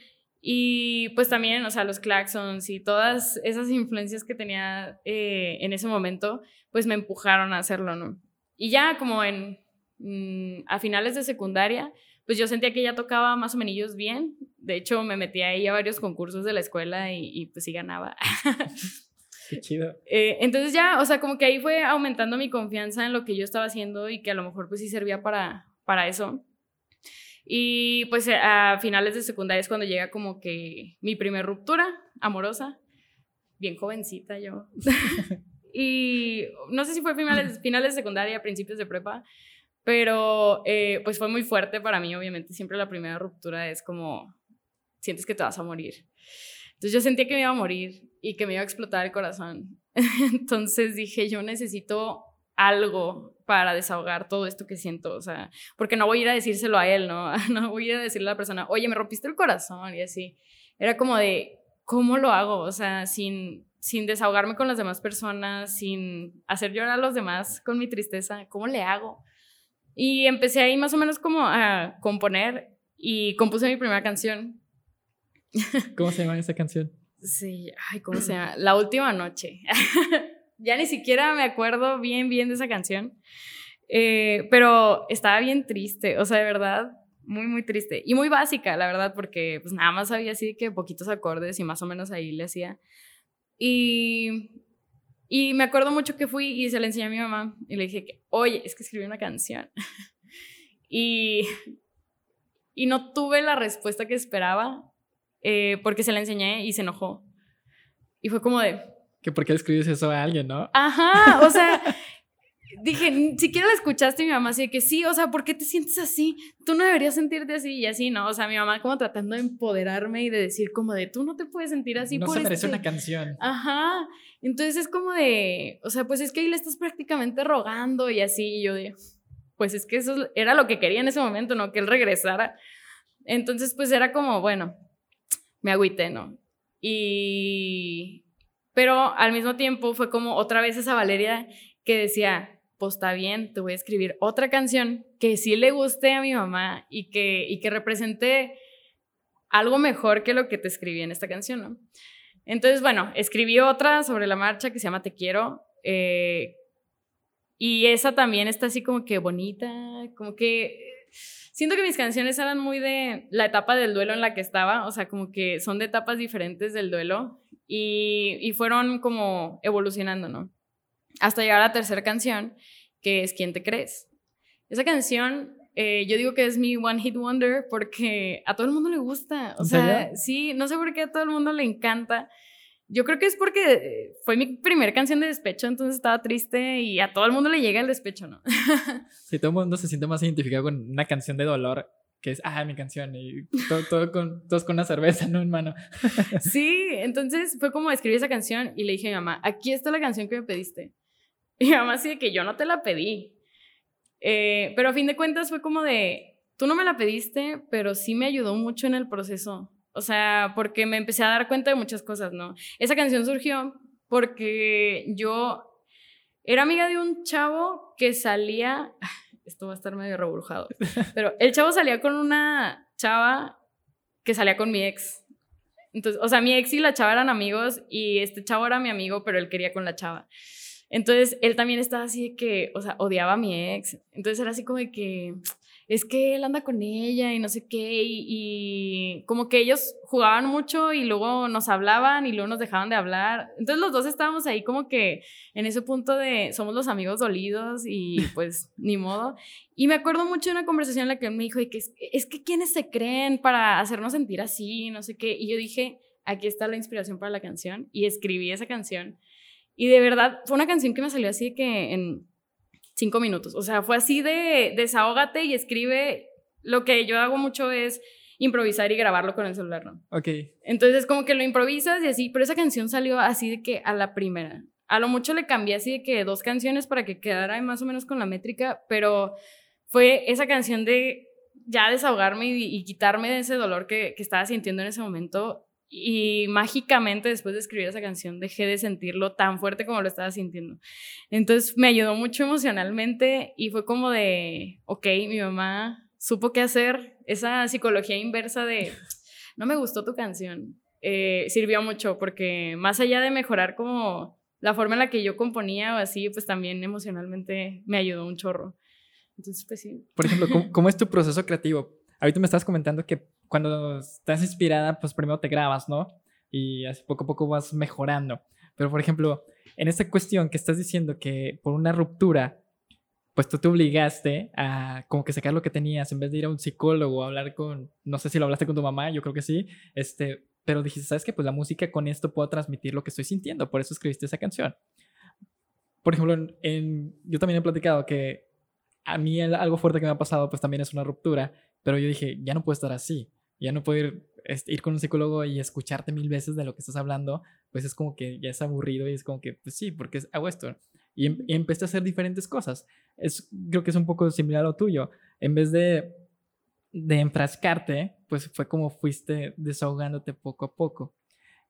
Speaker 2: Y pues también, o sea, los claxons y todas esas influencias que tenía eh, en ese momento, pues me empujaron a hacerlo, ¿no? Y ya como en, mm, a finales de secundaria, pues yo sentía que ya tocaba más o menos bien. De hecho, me metí ahí a varios concursos de la escuela y, pues sí ganaba.
Speaker 1: Qué chido.
Speaker 2: Eh, entonces ya, o sea, como que ahí fue aumentando mi confianza en lo que yo estaba haciendo y que a lo mejor pues sí servía para, para eso. Y pues a finales de secundaria es cuando llega como que mi primer ruptura amorosa, bien jovencita yo. y no sé si fue finales, finales de secundaria, principios de prepa, pero eh, pues fue muy fuerte para mí, obviamente. Siempre la primera ruptura es como, sientes que te vas a morir. Entonces yo sentía que me iba a morir y que me iba a explotar el corazón. Entonces dije, yo necesito algo para desahogar todo esto que siento, o sea, porque no voy a ir a decírselo a él, ¿no? No voy a ir a decirle a la persona, oye, me rompiste el corazón y así. Era como de, ¿cómo lo hago? O sea, sin, sin desahogarme con las demás personas, sin hacer llorar a los demás con mi tristeza, ¿cómo le hago? Y empecé ahí más o menos como a componer y compuse mi primera canción.
Speaker 1: ¿Cómo se llama esa canción?
Speaker 2: Sí, ay, ¿cómo se llama? La última noche. ya ni siquiera me acuerdo bien, bien de esa canción. Eh, pero estaba bien triste, o sea, de verdad, muy, muy triste. Y muy básica, la verdad, porque pues nada más sabía así que poquitos acordes y más o menos ahí le hacía. Y Y me acuerdo mucho que fui y se la enseñé a mi mamá y le dije que, oye, es que escribí una canción. y, y no tuve la respuesta que esperaba eh, porque se la enseñé y se enojó. Y fue como de...
Speaker 1: Que por qué le escribes eso a alguien, ¿no?
Speaker 2: Ajá, o sea, dije, siquiera la escuchaste mi mamá así de que sí, o sea, ¿por qué te sientes así? Tú no deberías sentirte así y así, ¿no? O sea, mi mamá como tratando de empoderarme y de decir como de, tú no te puedes sentir así.
Speaker 1: No se merece una canción.
Speaker 2: Ajá, entonces es como de, o sea, pues es que ahí le estás prácticamente rogando y así, y yo de, pues es que eso era lo que quería en ese momento, ¿no? Que él regresara. Entonces, pues era como, bueno, me agüité, ¿no? Y... Pero al mismo tiempo fue como otra vez esa Valeria que decía, pues está bien, te voy a escribir otra canción que sí le guste a mi mamá y que, y que represente algo mejor que lo que te escribí en esta canción, ¿no? Entonces, bueno, escribí otra sobre la marcha que se llama Te quiero. Eh, y esa también está así como que bonita, como que siento que mis canciones eran muy de la etapa del duelo en la que estaba, o sea, como que son de etapas diferentes del duelo y, y fueron como evolucionando, ¿no? Hasta llegar a la tercera canción, que es ¿Quién te crees? Esa canción, eh, yo digo que es mi One Hit Wonder porque a todo el mundo le gusta, o sea, sí, no sé por qué a todo el mundo le encanta. Yo creo que es porque fue mi primera canción de despecho, entonces estaba triste y a todo el mundo le llega el despecho, ¿no?
Speaker 1: sí, todo el mundo se siente más identificado con una canción de dolor que es, ah, mi canción, y todo, todo con, todos con una cerveza, ¿no, hermano?
Speaker 2: sí, entonces fue como escribí esa canción y le dije a mi mamá, aquí está la canción que me pediste. Y mi mamá de que yo no te la pedí. Eh, pero a fin de cuentas fue como de, tú no me la pediste, pero sí me ayudó mucho en el proceso. O sea, porque me empecé a dar cuenta de muchas cosas, ¿no? Esa canción surgió porque yo era amiga de un chavo que salía, esto va a estar medio reburujado, pero el chavo salía con una chava que salía con mi ex. Entonces, o sea, mi ex y la chava eran amigos y este chavo era mi amigo, pero él quería con la chava. Entonces, él también estaba así de que, o sea, odiaba a mi ex. Entonces era así como de que, es que él anda con ella y no sé qué, y, como que ellos jugaban mucho y luego nos hablaban y luego nos dejaban de hablar. Entonces los dos estábamos ahí como que en ese punto de somos los amigos dolidos y pues ni modo. Y me acuerdo mucho de una conversación en la que él me dijo, que es, es que quiénes se creen para hacernos sentir así, no sé qué. Y yo dije, aquí está la inspiración para la canción y escribí esa canción. Y de verdad, fue una canción que me salió así que en cinco minutos. O sea, fue así de desahógate y escribe. Lo que yo hago mucho es improvisar y grabarlo con el celular, ¿no?
Speaker 1: Ok.
Speaker 2: Entonces, como que lo improvisas y así, pero esa canción salió así de que a la primera. A lo mucho le cambié así de que dos canciones para que quedara más o menos con la métrica, pero fue esa canción de ya desahogarme y, quitarme de ese dolor que, que estaba sintiendo en ese momento y mágicamente después de escribir esa canción dejé de sentirlo tan fuerte como lo estaba sintiendo. Entonces me ayudó mucho emocionalmente y fue como de, ok, mi mamá supo qué hacer, esa psicología inversa de, no me gustó tu canción, eh, sirvió mucho porque más allá de mejorar como la forma en la que yo componía o así, pues también emocionalmente me ayudó un chorro. Entonces, pues sí.
Speaker 1: Por ejemplo, ¿cómo, cómo es tu proceso creativo? Ahorita me estás comentando que cuando estás inspirada, pues primero te grabas, ¿no? Y así poco a poco vas mejorando. Pero, por ejemplo, en esta cuestión que estás diciendo que por una ruptura, pues tú te obligaste a como que sacar lo que tenías en vez de ir a un psicólogo, a hablar con, no sé si lo hablaste con tu mamá, yo creo que sí, este, pero dijiste, ¿sabes qué? Pues la música con esto puedo transmitir lo que estoy sintiendo, por eso escribiste esa canción. Por ejemplo, en, yo también he platicado que a mí algo fuerte que me ha pasado, pues también es una ruptura, pero yo dije, ya no puedo estar así ya no puedo ir, este, ir con un psicólogo y escucharte mil veces de lo que estás hablando, pues es como que ya es aburrido y es como que, pues sí, porque hago esto. Y, em, y empecé a hacer diferentes cosas. Es, creo que es un poco similar a lo tuyo. En vez de, de enfrascarte, pues fue como fuiste desahogándote poco a poco.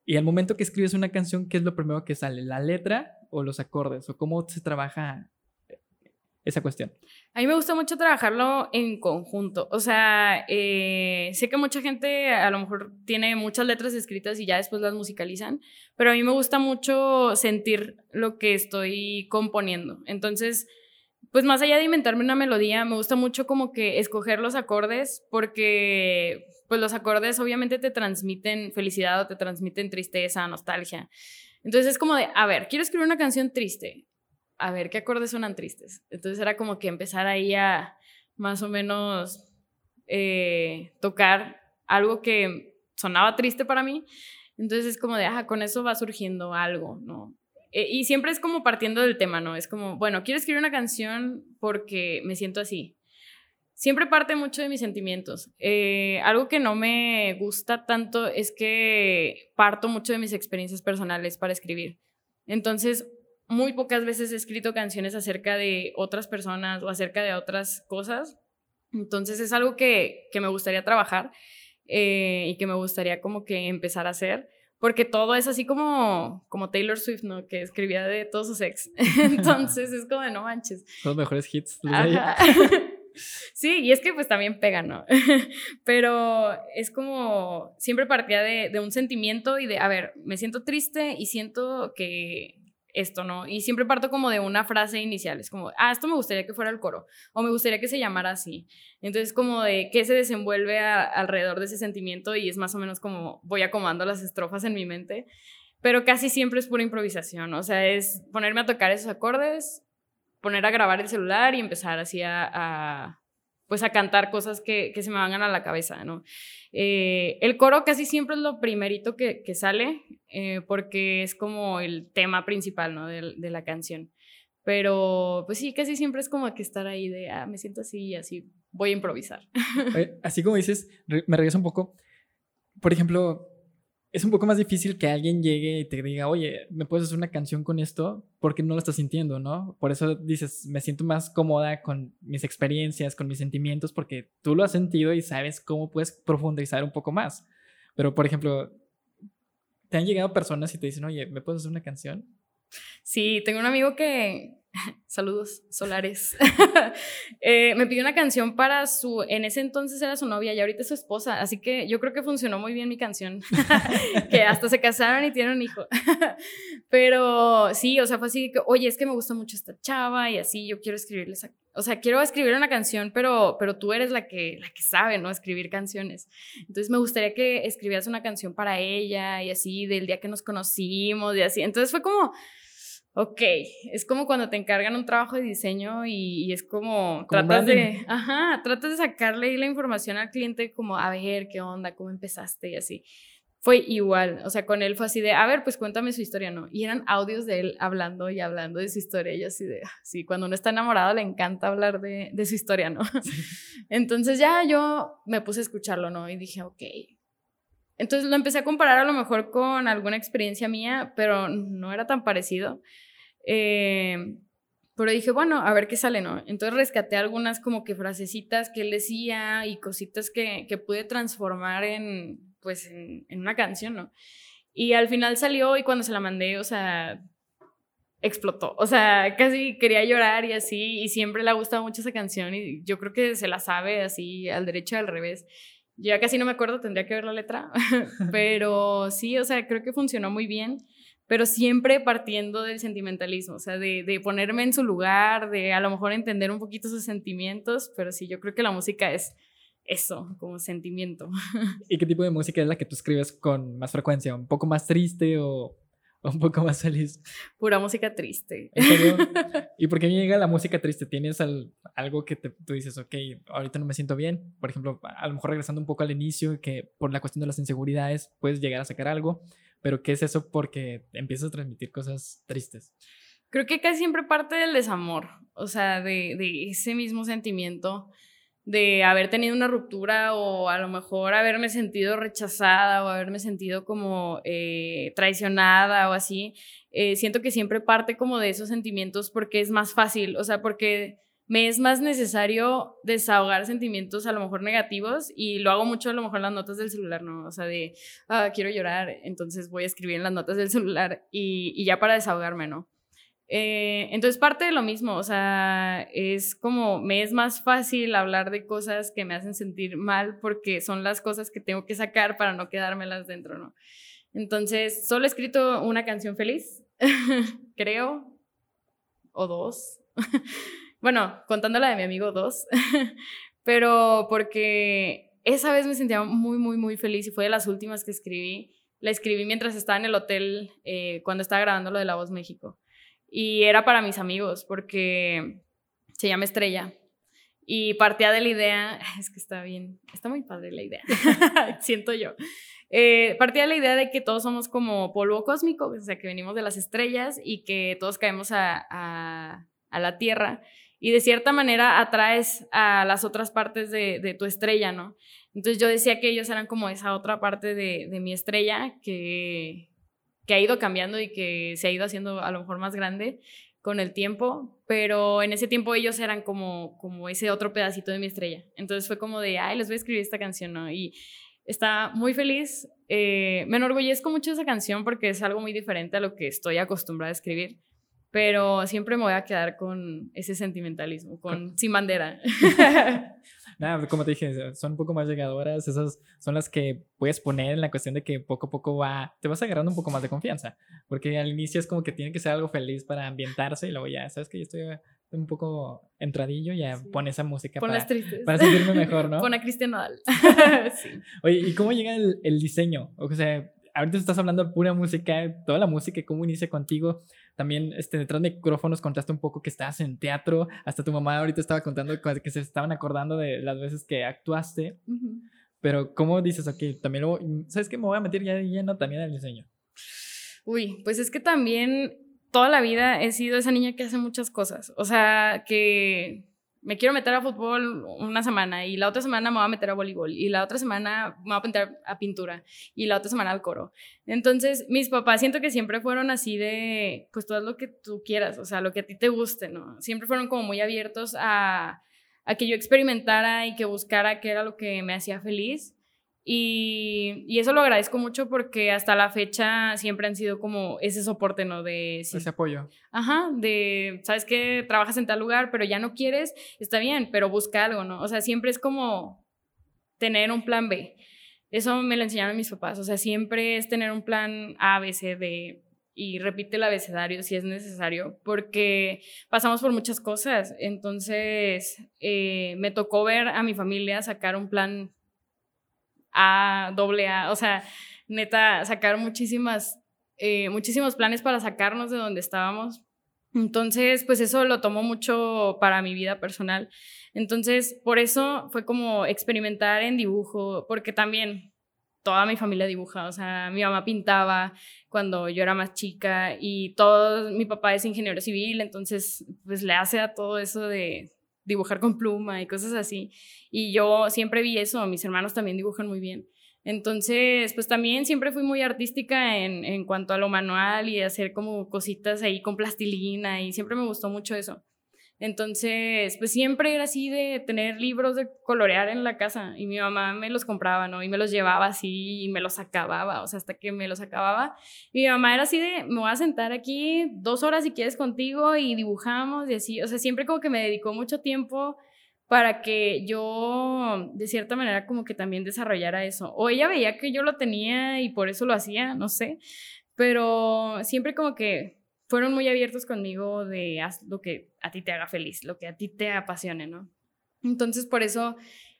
Speaker 1: Y al momento que escribes una canción, ¿qué es lo primero que sale? ¿La letra o los acordes? ¿O cómo se trabaja esa cuestión?
Speaker 2: A mí me gusta mucho trabajarlo en conjunto. O sea, eh, sé que mucha gente a lo mejor tiene muchas letras escritas y ya después las musicalizan, pero a mí me gusta mucho sentir lo que estoy componiendo. Entonces, pues más allá de inventarme una melodía, me gusta mucho como que escoger los acordes porque pues los acordes obviamente te transmiten felicidad o te transmiten tristeza, nostalgia. Entonces es como de, a ver, quiero escribir una canción triste. A ver, ¿qué acordes suenan tristes? Entonces era como que empezar ahí a más o menos eh, tocar algo que sonaba triste para mí. Entonces es como de, ajá, con eso va surgiendo algo, ¿no? Eh, y siempre es como partiendo del tema, ¿no? Es como, bueno, quiero escribir una canción porque me siento así. Siempre parte mucho de mis sentimientos. Eh, algo que no me gusta tanto es que parto mucho de mis experiencias personales para escribir. Entonces, muy pocas veces he escrito canciones acerca de otras personas o acerca de otras cosas. Entonces, es algo que, que me gustaría trabajar eh, y que me gustaría como que empezar a hacer porque todo es así como, como Taylor Swift, ¿no? Que escribía de todos sus ex. Entonces es como de no manches.
Speaker 1: Los mejores hits.
Speaker 2: sí, y es que pues también pega, ¿no? Pero es como, siempre partía de, de un sentimiento y de, a ver, me siento triste y siento que esto, ¿no? Y siempre parto como de una frase inicial, es como, ah, esto me gustaría que fuera el coro, o me gustaría que se llamara así. Entonces, como de qué se desenvuelve alrededor de ese sentimiento y es más o menos como voy acomodando las estrofas en mi mente, pero casi siempre es pura improvisación, o sea, es ponerme a tocar esos acordes, poner a grabar el celular y empezar así a pues a cantar cosas que, se me van a la cabeza, ¿no? Eh, el coro casi siempre es lo primerito que, sale, eh, porque es como el tema principal, ¿no? De, de, la canción. Pero, pues sí, casi siempre es como que estar ahí de, ah, me siento así y así voy a improvisar.
Speaker 1: Así como dices, me regreso un poco. Por ejemplo, es un poco más difícil que alguien llegue y te diga, oye, ¿me puedes hacer una canción con esto? Porque no lo estás sintiendo, ¿no? Por eso dices, me siento más cómoda con mis experiencias, con mis sentimientos, porque tú lo has sentido y sabes cómo puedes profundizar un poco más. Pero, por ejemplo, ¿te han llegado personas y te dicen, oye, ¿me puedes hacer una canción?
Speaker 2: Sí, tengo un amigo que, saludos solares, eh, me pidió una canción para su, en ese entonces era su novia y ahorita es su esposa, así que yo creo que funcionó muy bien mi canción, que hasta se casaron y tienen un hijo. Pero sí, o sea, fue así que, oye, es que me gusta mucho esta chava y así, yo quiero escribirles, o sea, quiero escribir una canción, pero, pero tú eres la que, la que sabe, ¿no? Escribir canciones. Entonces me gustaría que escribieras una canción para ella y así, del día que nos conocimos y así. Entonces fue como ok, es como cuando te encargan un trabajo de diseño y, es como, tratas de, ajá, tratas de sacarle la información al cliente como, a ver, qué onda, cómo empezaste y así. Fue igual, o sea, con él fue así de, a ver, pues cuéntame su historia, ¿no? Y eran audios de él hablando y hablando de su historia y así de, sí, cuando uno está enamorado le encanta hablar de, de su historia, ¿no? Entonces ya yo me puse a escucharlo, ¿no? Y dije, ok, entonces lo empecé a comparar a lo mejor con alguna experiencia mía, pero no era tan parecido. Eh, pero dije, bueno, a ver qué sale, ¿no? Entonces rescaté algunas como que frasecitas que él decía y cositas que, que pude transformar en, pues, en, en, una canción, ¿no? Y al final salió y cuando se la mandé, o sea, explotó. O sea, casi quería llorar y así, y siempre le ha gustado mucho esa canción y yo creo que se la sabe así al derecho y al revés. Ya casi no me acuerdo, tendría que ver la letra, pero sí, o sea, creo que funcionó muy bien pero siempre partiendo del sentimentalismo, o sea, de, de, ponerme en su lugar, de a lo mejor entender un poquito sus sentimientos, pero sí, yo creo que la música es eso, como sentimiento.
Speaker 1: ¿Y qué tipo de música es la que tú escribes con más frecuencia? ¿Un poco más triste o, un poco más feliz?
Speaker 2: Pura música triste.
Speaker 1: ¿Y por qué llega la música triste? ¿Tienes algo que tú dices, ok, ahorita no me siento bien? Por ejemplo, a lo mejor regresando un poco al inicio, que por la cuestión de las inseguridades puedes llegar a sacar algo pero ¿qué es eso? Porque empiezas a transmitir cosas tristes.
Speaker 2: Creo que casi siempre parte del desamor, o sea, de, ese mismo sentimiento de haber tenido una ruptura o a lo mejor haberme sentido rechazada o haberme sentido como eh, traicionada o así. Eh, siento que siempre parte como de esos sentimientos porque es más fácil, o sea, porque me es más necesario desahogar sentimientos a lo mejor negativos y lo hago mucho a lo mejor en las notas del celular, ¿no? O sea, de, ah, quiero llorar, entonces voy a escribir en las notas del celular y, ya para desahogarme, ¿no? Eh, entonces parte de lo mismo, o sea, es como, me es más fácil hablar de cosas que me hacen sentir mal porque son las cosas que tengo que sacar para no quedármelas dentro, ¿no? Entonces, solo he escrito una canción feliz, creo, o dos. Bueno, contando la de mi amigo dos, pero porque esa vez me sentía muy, muy, muy feliz y fue de las últimas que escribí La escribí mientras estaba en el hotel eh, cuando estaba grabando lo de La Voz México. Y era para mis amigos porque se llama Estrella. Y partía de la idea, es que está bien, está muy padre la idea, siento yo. Eh, partía de la idea de que todos somos como polvo cósmico, o sea, que venimos de las estrellas y que todos caemos a, la Tierra y de cierta manera atraes a las otras partes de, de, tu estrella, ¿no? Entonces yo decía que ellos eran como esa otra parte de, de mi estrella que, que ha ido cambiando y que se ha ido haciendo a lo mejor más grande con el tiempo, pero en ese tiempo ellos eran como, como ese otro pedacito de mi estrella. Entonces fue como de, ay, les voy a escribir esta canción, ¿no? Y está muy feliz. Eh, me enorgullezco mucho de esa canción porque es algo muy diferente a lo que estoy acostumbrada a escribir, pero siempre me voy a quedar con ese sentimentalismo, con sin bandera.
Speaker 1: Nada, como te dije, son un poco más llegadoras, esas son las que puedes poner en la cuestión de que poco a poco va, te vas agarrando un poco más de confianza, porque al inicio es como que tiene que ser algo feliz para ambientarse y luego ya, sabes que yo estoy un poco entradillo, ya pone esa música
Speaker 2: para,
Speaker 1: para sentirme mejor, ¿no?
Speaker 2: Pon a Cristian Nodal.
Speaker 1: sí. Oye, ¿y cómo llega el, el diseño? O sea, ahorita estás hablando de pura música, toda la música, ¿cómo inicia contigo? También este, detrás de micrófonos contaste un poco que estabas en teatro, hasta tu mamá ahorita estaba contando que se estaban acordando de las veces que actuaste, pero ¿cómo dices, ok, también luego, ¿sabes qué? Me voy a meter ya lleno también al diseño.
Speaker 2: Uy, pues es que también toda la vida he sido esa niña que hace muchas cosas, o sea, que me quiero meter a fútbol una semana y la otra semana me voy a meter a voleibol y la otra semana me voy a meter a pintura y la otra semana al coro. Entonces, mis papás siento que siempre fueron así de, pues todo lo que tú quieras, o sea, lo que a ti te guste, ¿no? Siempre fueron como muy abiertos a, a que yo experimentara y que buscara qué era lo que me hacía feliz. Y, y, eso lo agradezco mucho porque hasta la fecha siempre han sido como ese soporte, ¿no? De...
Speaker 1: ese apoyo.
Speaker 2: Ajá, de, sabes que trabajas en tal lugar, pero ya no quieres, está bien, pero busca algo, ¿no? O sea, siempre es como tener un plan B. Eso me lo enseñaron mis papás, o sea, siempre es tener un plan A, B, C, D y repite el abecedario si es necesario, porque pasamos por muchas cosas. Entonces, eh, me tocó ver a mi familia sacar un plan a, doble A, o sea, neta, sacar muchísimas, eh, muchísimos planes para sacarnos de donde estábamos. Entonces, pues eso lo tomó mucho para mi vida personal. Entonces, por eso fue como experimentar en dibujo, porque también toda mi familia dibuja, o sea, mi mamá pintaba cuando yo era más chica y todo, mi papá es ingeniero civil, entonces pues le hace a todo eso de, dibujar con pluma y cosas así. Y yo siempre vi eso, mis hermanos también dibujan muy bien. Entonces, pues también siempre fui muy artística en, en cuanto a lo manual y hacer como cositas ahí con plastilina y siempre me gustó mucho eso. Entonces, pues siempre era así de tener libros de colorear en la casa y mi mamá me los compraba, ¿no? Y me los llevaba así y me los acababa, o sea, hasta que me los acababa. Y mi mamá era así de, me voy a sentar aquí dos horas si quieres contigo y dibujamos y así, o sea, siempre como que me dedicó mucho tiempo para que yo de cierta manera como que también desarrollara eso. O ella veía que yo lo tenía y por eso lo hacía, no sé, pero siempre como que fueron muy abiertos conmigo de haz lo que a ti te haga feliz, lo que a ti te apasione, ¿no? Entonces, por eso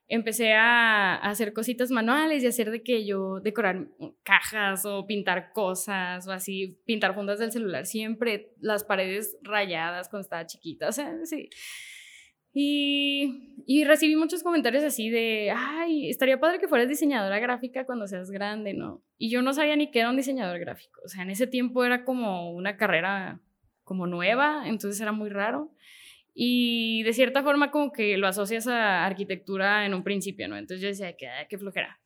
Speaker 2: empecé a, hacer cositas manuales y hacer de que yo decorar cajas o pintar cosas o así, pintar fundas del celular, siempre las paredes rayadas cuando estaba chiquita, o sea, sí. Y, recibí muchos comentarios así de, ay, estaría padre que fueras diseñadora gráfica cuando seas grande, ¿no? Y yo no sabía ni qué era un diseñador gráfico. O sea, en ese tiempo era como una carrera como nueva, entonces era muy raro. Y de cierta forma como que lo asocias a arquitectura en un principio, ¿no? Entonces yo decía, que qué flojera.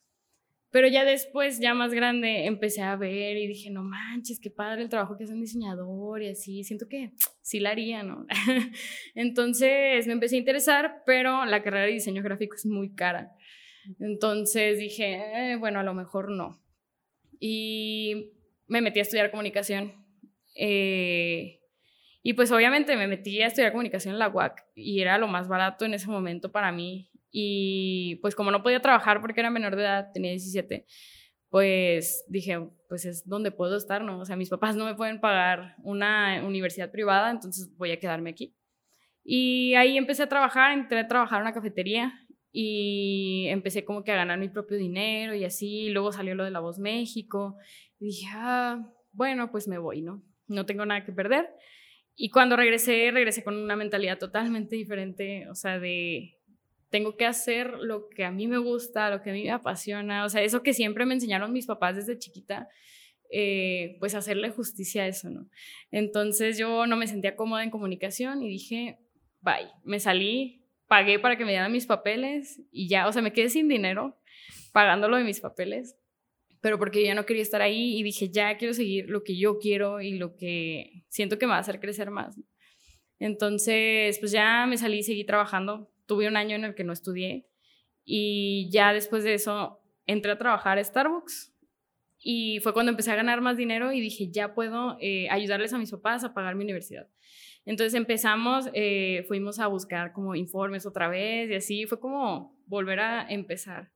Speaker 2: Pero ya después, ya más grande, empecé a ver y dije, no manches, qué padre el trabajo que hace un diseñador y así, siento que sí la haría, ¿no? Entonces me empecé a interesar, pero la carrera de diseño gráfico es muy cara. Entonces dije, eh, bueno, a lo mejor no. Y me metí a estudiar comunicación. Eh, y pues obviamente me metí a estudiar comunicación en la UAC y era lo más barato en ese momento para mí y pues como no podía trabajar porque era menor de edad, tenía 17, pues dije, pues es donde puedo estar, ¿no? O sea, mis papás no me pueden pagar una universidad privada, entonces voy a quedarme aquí. Y ahí empecé a trabajar, entré a trabajar en una cafetería y empecé como que a ganar mi propio dinero y así, luego salió lo de La Voz México, y dije, ah, bueno, pues me voy, ¿no? No tengo nada que perder. Y cuando regresé, regresé con una mentalidad totalmente diferente, o sea, de tengo que hacer lo que a mí me gusta, lo que a mí me apasiona, o sea, eso que siempre me enseñaron mis papás desde chiquita, eh, pues hacerle justicia a eso, ¿no? Entonces yo no me sentía cómoda en comunicación y dije, bye, me salí, pagué para que me dieran mis papeles y ya, o sea, me quedé sin dinero pagándolo de mis papeles, pero porque yo ya no quería estar ahí y dije, ya quiero seguir lo que yo quiero y lo que siento que me va a hacer crecer más. Entonces, pues ya me salí y seguí trabajando. Tuve un año en el que no estudié y ya después de eso entré a trabajar a Starbucks y fue cuando empecé a ganar más dinero y dije, ya puedo eh, ayudarles a mis papás a pagar mi universidad. Entonces empezamos, eh, fuimos a buscar como informes otra vez y así fue como volver a empezar.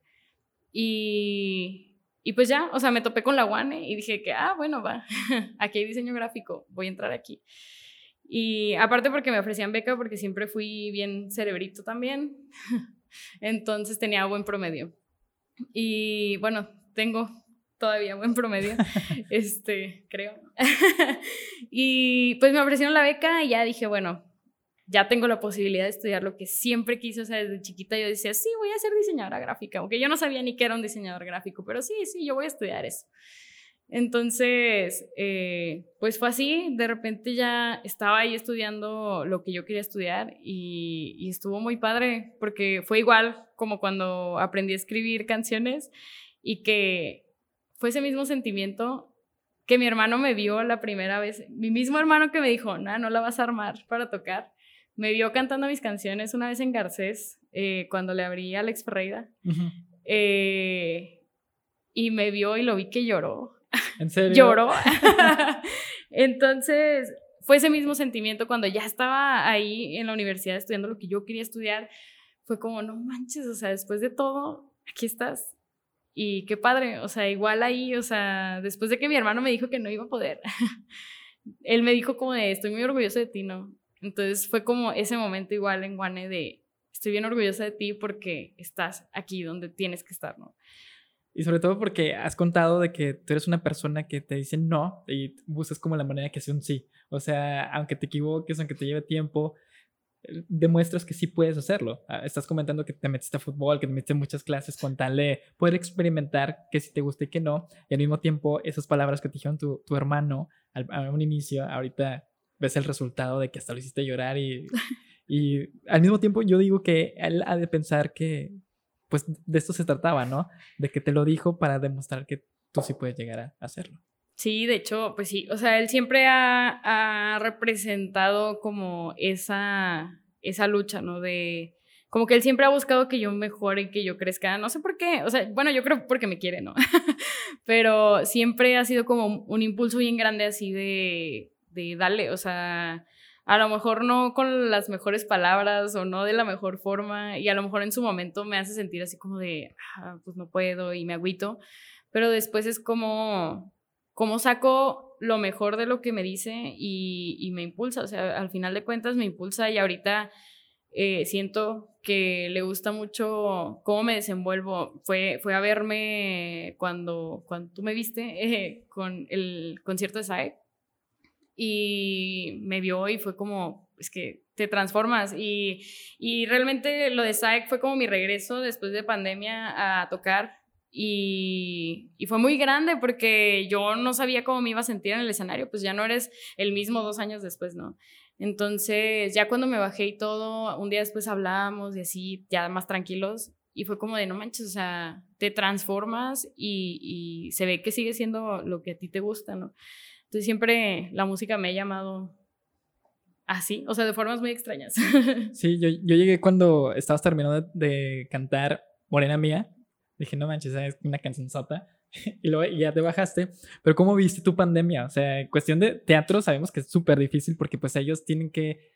Speaker 2: Y, y pues ya, o sea, me topé con la UANE y dije que, ah, bueno, va, aquí hay diseño gráfico, voy a entrar aquí. Y aparte porque me ofrecían beca, porque siempre fui bien cerebrito también, entonces tenía buen promedio. Y bueno, tengo todavía buen promedio, este, creo. y pues me ofrecieron la beca y ya dije, bueno, ya tengo la posibilidad de estudiar lo que siempre quise, o sea, desde chiquita yo decía, sí, voy a ser diseñadora gráfica, aunque yo no sabía ni qué era un diseñador gráfico, pero sí, sí, yo voy a estudiar eso. Entonces, eh, pues fue así, de repente ya estaba ahí estudiando lo que yo quería estudiar y, y estuvo muy padre, porque fue igual como cuando aprendí a escribir canciones y que fue ese mismo sentimiento que mi hermano me vio la primera vez, mi mismo hermano que me dijo, no, no la vas a armar para tocar, me vio cantando mis canciones una vez en Garcés, eh, cuando le abrí a Alex Ferreira, eh, y me vio y lo vi que lloró.
Speaker 1: ¿En serio?
Speaker 2: lloró. Entonces, fue ese mismo sentimiento cuando ya estaba ahí en la universidad estudiando lo que yo quería estudiar. Fue como, no manches, o sea, después de todo, aquí estás. Y qué padre, o sea, igual ahí, o sea, después de que mi hermano me dijo que no iba a poder, él me dijo como de, estoy muy orgulloso de ti, ¿no? Entonces fue como ese momento igual en Guane de, estoy bien orgullosa de ti porque estás aquí donde tienes que estar, ¿no?
Speaker 1: Y sobre todo porque has contado de que tú eres una persona que te dice no y buscas como la manera que sea un sí. O sea, aunque te equivoques, aunque te lleve tiempo, demuestras que sí puedes hacerlo. Ah, estás comentando que te metiste a fútbol, que te metiste en muchas clases con tal de poder experimentar que si te gusta y que no. Y al mismo tiempo, esas palabras que te dijeron tu, tu hermano al, a un inicio, ahorita ves el resultado de que hasta lo hiciste llorar y, y al mismo tiempo yo digo que él ha de pensar que pues de esto se trataba, ¿no? De que te lo dijo para demostrar que tú sí puedes llegar a hacerlo.
Speaker 2: Sí, de hecho, pues sí, o sea, él siempre ha, representado como esa, esa lucha, ¿no? De, como que él siempre ha buscado que yo mejore, que yo crezca, no sé por qué, o sea, bueno, yo creo porque me quiere, ¿no? Pero siempre ha sido como un impulso bien grande así de, de darle, o sea, a lo mejor no con las mejores palabras o no de la mejor forma y a lo mejor en su momento me hace sentir así como de, ah, pues no puedo y me agüito, pero después es como cómo saco lo mejor de lo que me dice y, me impulsa. O sea, al final de cuentas me impulsa y ahorita eh, siento que le gusta mucho cómo me desenvuelvo. Fue, fue a verme cuando, cuando tú me viste eh, con el concierto de SAE y me vio y fue como, es que te transformas y, y realmente lo de SAEC fue como mi regreso después de pandemia a tocar y, fue muy grande porque yo no sabía cómo me iba a sentir en el escenario, pues ya no eres el mismo dos años después, ¿no? Entonces, ya cuando me bajé y todo, un día después hablábamos y así, ya más tranquilos, y fue como de no manches, o sea, te transformas y, se ve que sigue siendo lo que a ti te gusta, ¿no? Entonces, siempre la música me ha llamado así, o sea, de formas muy extrañas.
Speaker 1: Sí, yo, yo llegué cuando estabas terminando de, de cantar Morena Mía Dije, no manches, es una canción sota. y luego ya te bajaste. Pero ¿cómo viste tu pandemia? O sea, en cuestión de teatro sabemos que es súper difícil porque pues ellos tienen que...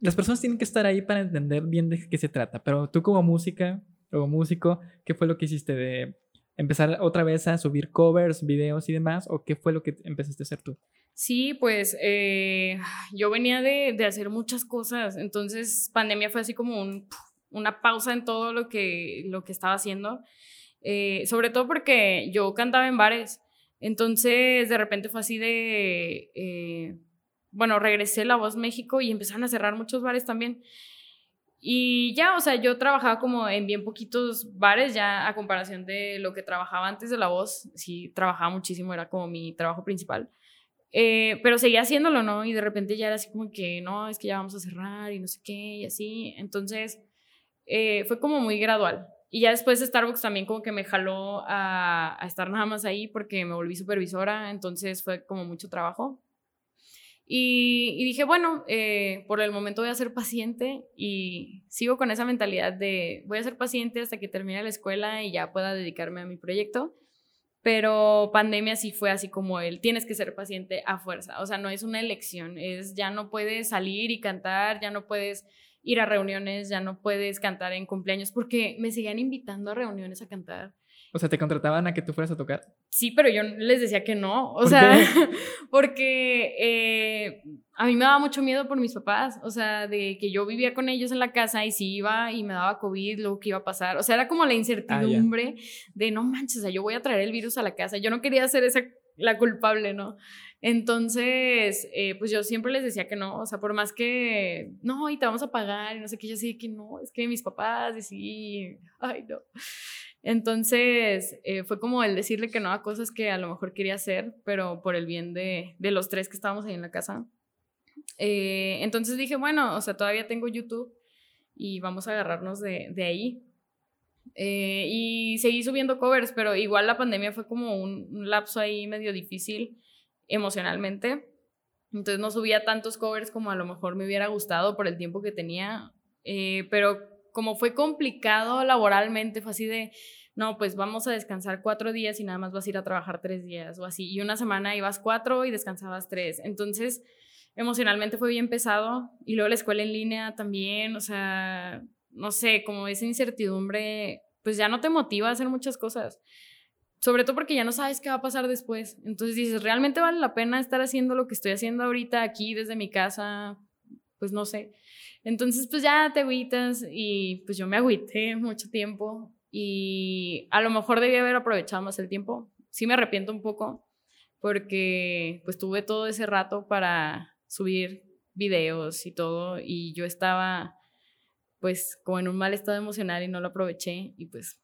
Speaker 1: Las personas tienen que estar ahí para entender bien de qué se trata. Pero tú como música, como músico, ¿qué fue lo que hiciste de empezar otra vez a subir covers, videos y demás? ¿O qué fue lo que empezaste a hacer tú?
Speaker 2: Sí, pues eh, yo venía de, de, hacer muchas cosas, entonces pandemia fue así como un una pausa en todo lo que, lo que estaba haciendo. Eh, sobre todo porque yo cantaba en bares. Entonces, de repente fue así de, eh, bueno, regresé La Voz México y empezaron a cerrar muchos bares también. Y ya, o sea, yo trabajaba como en bien poquitos bares, ya a comparación de lo que trabajaba antes de La Voz, sí, trabajaba muchísimo, era como mi trabajo principal. Eh, pero seguía haciéndolo, ¿no? Y de repente ya era así como que, no, es que ya vamos a cerrar y no sé qué, y así. Entonces, eh, fue como muy gradual. Y ya después Starbucks también como que me jaló a, a estar nada más ahí porque me volví supervisora, entonces fue como mucho trabajo. Y, dije, bueno, eh, por el momento voy a ser paciente y sigo con esa mentalidad de voy a ser paciente hasta que termine la escuela y ya pueda dedicarme a mi proyecto. Pero pandemia sí fue así como el tienes que ser paciente a fuerza. O sea, no es una elección, es ya no puedes salir y cantar, ya no puedes ir a reuniones, ya no puedes cantar en cumpleaños, porque me seguían invitando a reuniones a cantar.
Speaker 1: O sea, ¿te contrataban a que tú fueras a tocar?
Speaker 2: Sí, pero yo les decía que no. O sea, porque eh, a mí me daba mucho miedo por mis papás. O sea, de que yo vivía con ellos en la casa y si iba y me daba COVID, luego qué iba a pasar. O sea, era como la incertidumbre de no manches, o sea, yo voy a traer el virus a la casa. Yo no quería ser esa la culpable, ¿no? Entonces, eh, pues yo siempre les decía que no, o sea, por más que, no, y te vamos a pagar, y no sé qué, yo sí que no, es que mis papás, y sí, ay, no. Entonces, eh, fue como el decirle que no a cosas que a lo mejor quería hacer, pero por el bien de, de los tres que estábamos ahí en la casa. Eh, entonces dije, bueno, o sea, todavía tengo YouTube y vamos a agarrarnos de, de ahí. y seguí subiendo covers, pero igual la pandemia fue como un, un lapso ahí medio difícil emocionalmente. Entonces no subía tantos covers como a lo mejor me hubiera gustado por el tiempo que tenía, eh, pero como fue complicado laboralmente, fue así de, no, pues vamos a descansar cuatro días y nada más vas a ir a trabajar tres días o así. Y una semana ibas cuatro y descansabas tres. Entonces, emocionalmente fue bien pesado. Y luego la escuela en línea también, o sea, no sé, como esa incertidumbre, pues ya no te motiva a hacer muchas cosas sobre todo porque ya no sabes qué va a pasar después. Entonces dices, ¿realmente vale la pena estar haciendo lo que estoy haciendo ahorita aquí desde mi casa? Pues no sé. Entonces, pues ya te agüitas y pues yo me agüité mucho tiempo y a lo mejor debía haber aprovechado más el tiempo. Sí me arrepiento un poco porque pues tuve todo ese rato para subir videos y todo y yo estaba pues como en un mal estado emocional y no lo aproveché y pues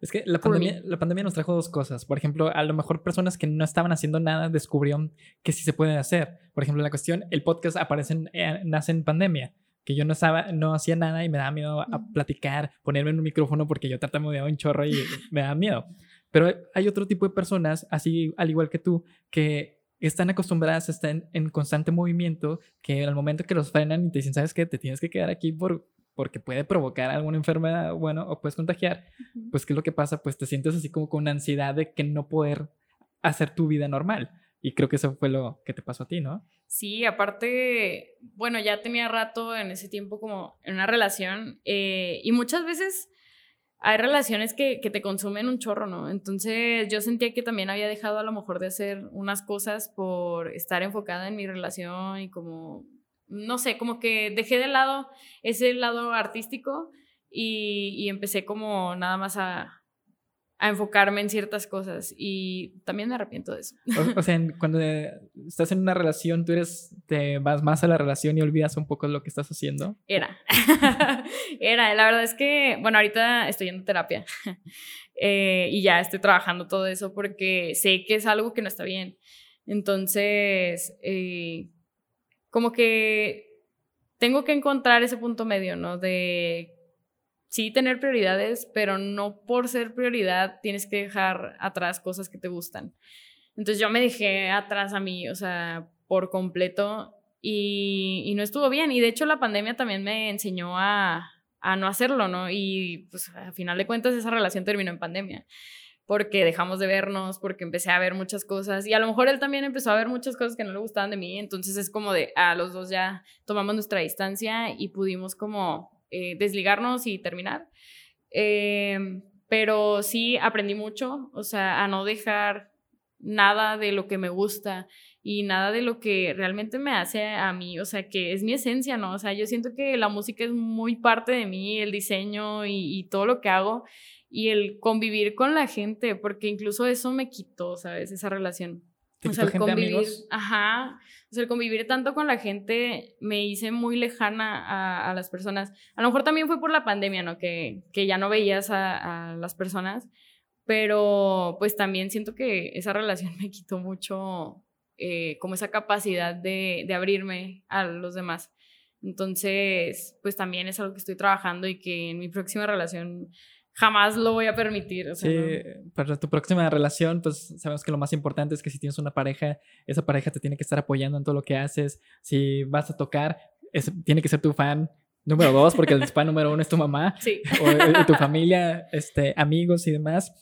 Speaker 1: es que la pandemia, la pandemia nos trajo dos cosas. Por ejemplo, a lo mejor personas que no estaban haciendo nada descubrieron que sí se puede hacer. Por ejemplo, la cuestión, el podcast aparece en, eh, nace en pandemia. Que yo no, estaba, no hacía nada y me daba miedo a platicar, ponerme en un micrófono porque yo tartamudeaba un chorro y me daba miedo. Pero hay otro tipo de personas, así al igual que tú, que están acostumbradas en, en, constante movimiento, que al momento que los frenan y te dicen, ¿sabes qué? Te tienes que quedar aquí por porque puede provocar alguna enfermedad, bueno, o puedes contagiar, pues ¿qué es lo que pasa? Pues te sientes así como con ansiedad de que no poder hacer tu vida normal. Y creo que eso fue lo que te pasó a ti, ¿no?
Speaker 2: Sí, aparte, bueno, ya tenía rato en ese tiempo como en una relación eh, y muchas veces hay relaciones que, que, te consumen un chorro, ¿no? Entonces yo sentía que también había dejado a lo mejor de hacer unas cosas por estar enfocada en mi relación y como no sé, como que dejé de lado ese lado artístico y, empecé como nada más a, enfocarme en ciertas cosas y también me arrepiento de eso.
Speaker 1: O, sea, cuando estás en una relación, tú eres, te vas más a la relación y olvidas un poco lo que estás haciendo.
Speaker 2: Era, era, la verdad es que, bueno, ahorita estoy en terapia eh, y ya estoy trabajando todo eso porque sé que es algo que no está bien. Entonces, eh, como que tengo que encontrar ese punto medio, ¿no? De sí tener prioridades, pero no por ser prioridad tienes que dejar atrás cosas que te gustan. Entonces yo me dejé atrás a mí, o sea, por completo y, no estuvo bien. Y de hecho la pandemia también me enseñó a, a no hacerlo, ¿no? Y pues a final de cuentas esa relación terminó en pandemia porque dejamos de vernos, porque empecé a ver muchas cosas y a lo mejor él también empezó a ver muchas cosas que no le gustaban de mí, entonces es como de, a los dos ya tomamos nuestra distancia y pudimos como eh, desligarnos y terminar. Em, pero sí aprendí mucho, o sea, a no dejar nada de lo que me gusta y nada de lo que realmente me hace a mí, o sea, que es mi esencia, ¿no? O sea, yo siento que la música es muy parte de mí, el diseño y, y todo lo que hago y el convivir con la gente, porque incluso eso me quitó, ¿sabes? Esa relación. O sea, el convivir, ajá, o sea, el convivir tanto con la gente me hice muy lejana a, a, las personas. A lo mejor también fue por la pandemia, ¿no? Que, que ya no veías a, a, las personas, pero pues también siento que esa relación me quitó mucho eh, como esa capacidad de, de abrirme a los demás. Entonces, pues también es algo que estoy trabajando y que en mi próxima relación jamás lo voy a permitir. O sea,
Speaker 1: sí, para tu próxima relación, pues sabemos que lo más importante es que si tienes una pareja, esa pareja te tiene que estar apoyando en todo lo que haces. Si vas a tocar, es, tiene que ser tu fan número dos, porque el fan número uno es tu mamá
Speaker 2: sí.
Speaker 1: o, o tu familia, este, amigos y demás.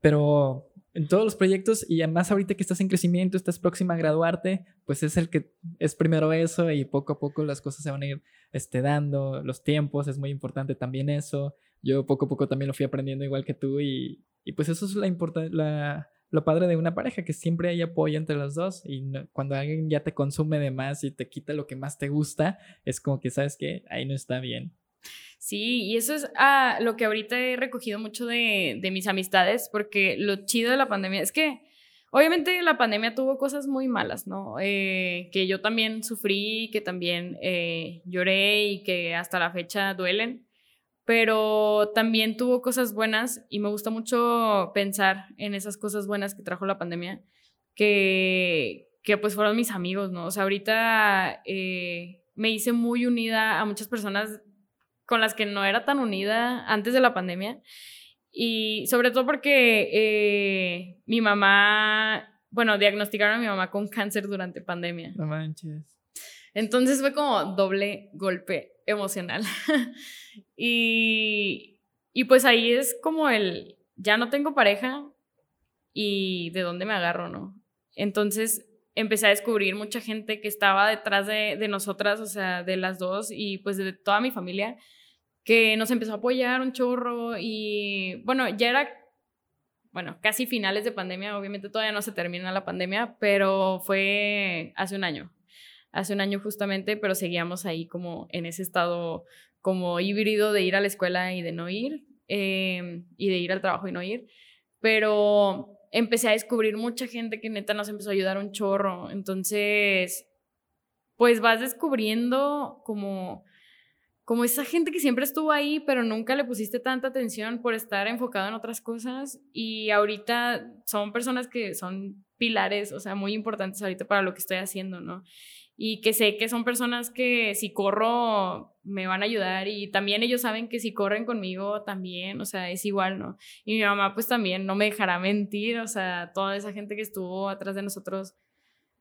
Speaker 1: Pero en todos los proyectos y además ahorita que estás en crecimiento, estás próxima a graduarte, pues es el que es primero eso y poco a poco las cosas se van a ir este, dando, los tiempos, es muy importante también eso. Yo poco a poco también lo fui aprendiendo igual que tú y, y pues eso es la, la lo padre de una pareja, que siempre hay apoyo entre los dos y cuando alguien ya te consume de más y te quita lo que más te gusta, es como que sabes que ahí no está bien.
Speaker 2: Sí, y eso es ah, lo que ahorita he recogido mucho de, de, mis amistades, porque lo chido de la pandemia es que obviamente la pandemia tuvo cosas muy malas, ¿no? Eh, que yo también sufrí, que también eh, lloré y que hasta la fecha duelen, pero también tuvo cosas buenas y me gusta mucho pensar en esas cosas buenas que trajo la pandemia, que, que pues fueron mis amigos, ¿no? O sea, ahorita eh, me hice muy unida a muchas personas con las que no era tan unida antes de la pandemia. Y sobre todo porque eh, mi mamá, bueno, diagnosticaron a mi mamá con cáncer durante pandemia.
Speaker 1: No.
Speaker 2: Entonces fue como doble golpe emocional. y, y pues ahí es como el, ya no tengo pareja y de dónde me agarro, ¿no? Entonces empecé a descubrir mucha gente que estaba detrás de, de nosotras, o sea, de las dos y pues de toda mi familia que nos empezó a apoyar un chorro y bueno, ya era, bueno, casi finales de pandemia, obviamente todavía no se termina la pandemia, pero fue hace un año, hace un año justamente, pero seguíamos ahí como en ese estado como híbrido de ir a la escuela y de no ir, eh, y de ir al trabajo y no ir, pero empecé a descubrir mucha gente que neta nos empezó a ayudar un chorro, entonces, pues vas descubriendo como como esa gente que siempre estuvo ahí, pero nunca le pusiste tanta atención por estar enfocado en otras cosas. Y ahorita son personas que son pilares, o sea, muy importantes ahorita para lo que estoy haciendo, ¿no? Y que sé que son personas que si corro me van a ayudar y también ellos saben que si corren conmigo también, o sea, es igual, ¿no? Y mi mamá pues también no me dejará mentir, o sea, toda esa gente que estuvo atrás de nosotros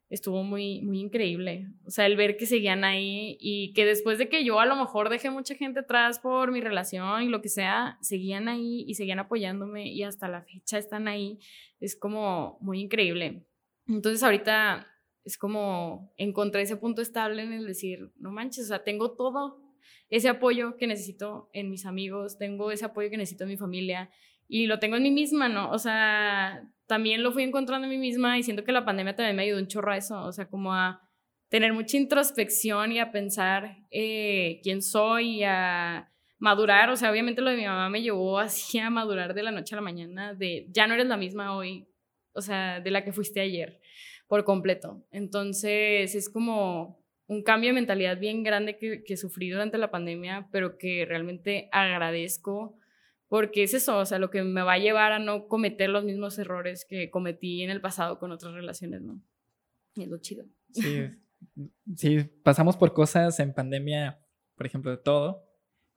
Speaker 2: estuvo muy, muy increíble. O sea, el ver que seguían ahí y que después de que yo a lo mejor dejé mucha gente atrás por mi relación y lo que sea, seguían ahí y seguían apoyándome y hasta la fecha están ahí. Es como muy increíble. Entonces ahorita es como encontré ese punto estable en el decir, no manches, o sea, tengo todo ese apoyo que necesito en mis amigos, tengo ese apoyo que necesito en mi familia y lo tengo en mí misma, ¿no? O sea, también lo fui encontrando en mí misma y siento que la pandemia también me ayudó un chorro a eso, o sea, como a tener mucha introspección y a pensar eh, quién soy y a madurar, o sea, obviamente lo de mi mamá me llevó así a madurar de la noche a la mañana, de ya no eres la misma hoy, o sea, de la que fuiste ayer, por completo. Entonces, es como un cambio de mentalidad bien grande que, sufrí durante la pandemia, pero que realmente agradezco porque es eso, o sea, lo que me va a llevar a no cometer los mismos errores que cometí en el pasado con otras relaciones, ¿no? Y es lo chido.
Speaker 1: Sí, sí, pasamos por cosas en pandemia, por ejemplo, de todo,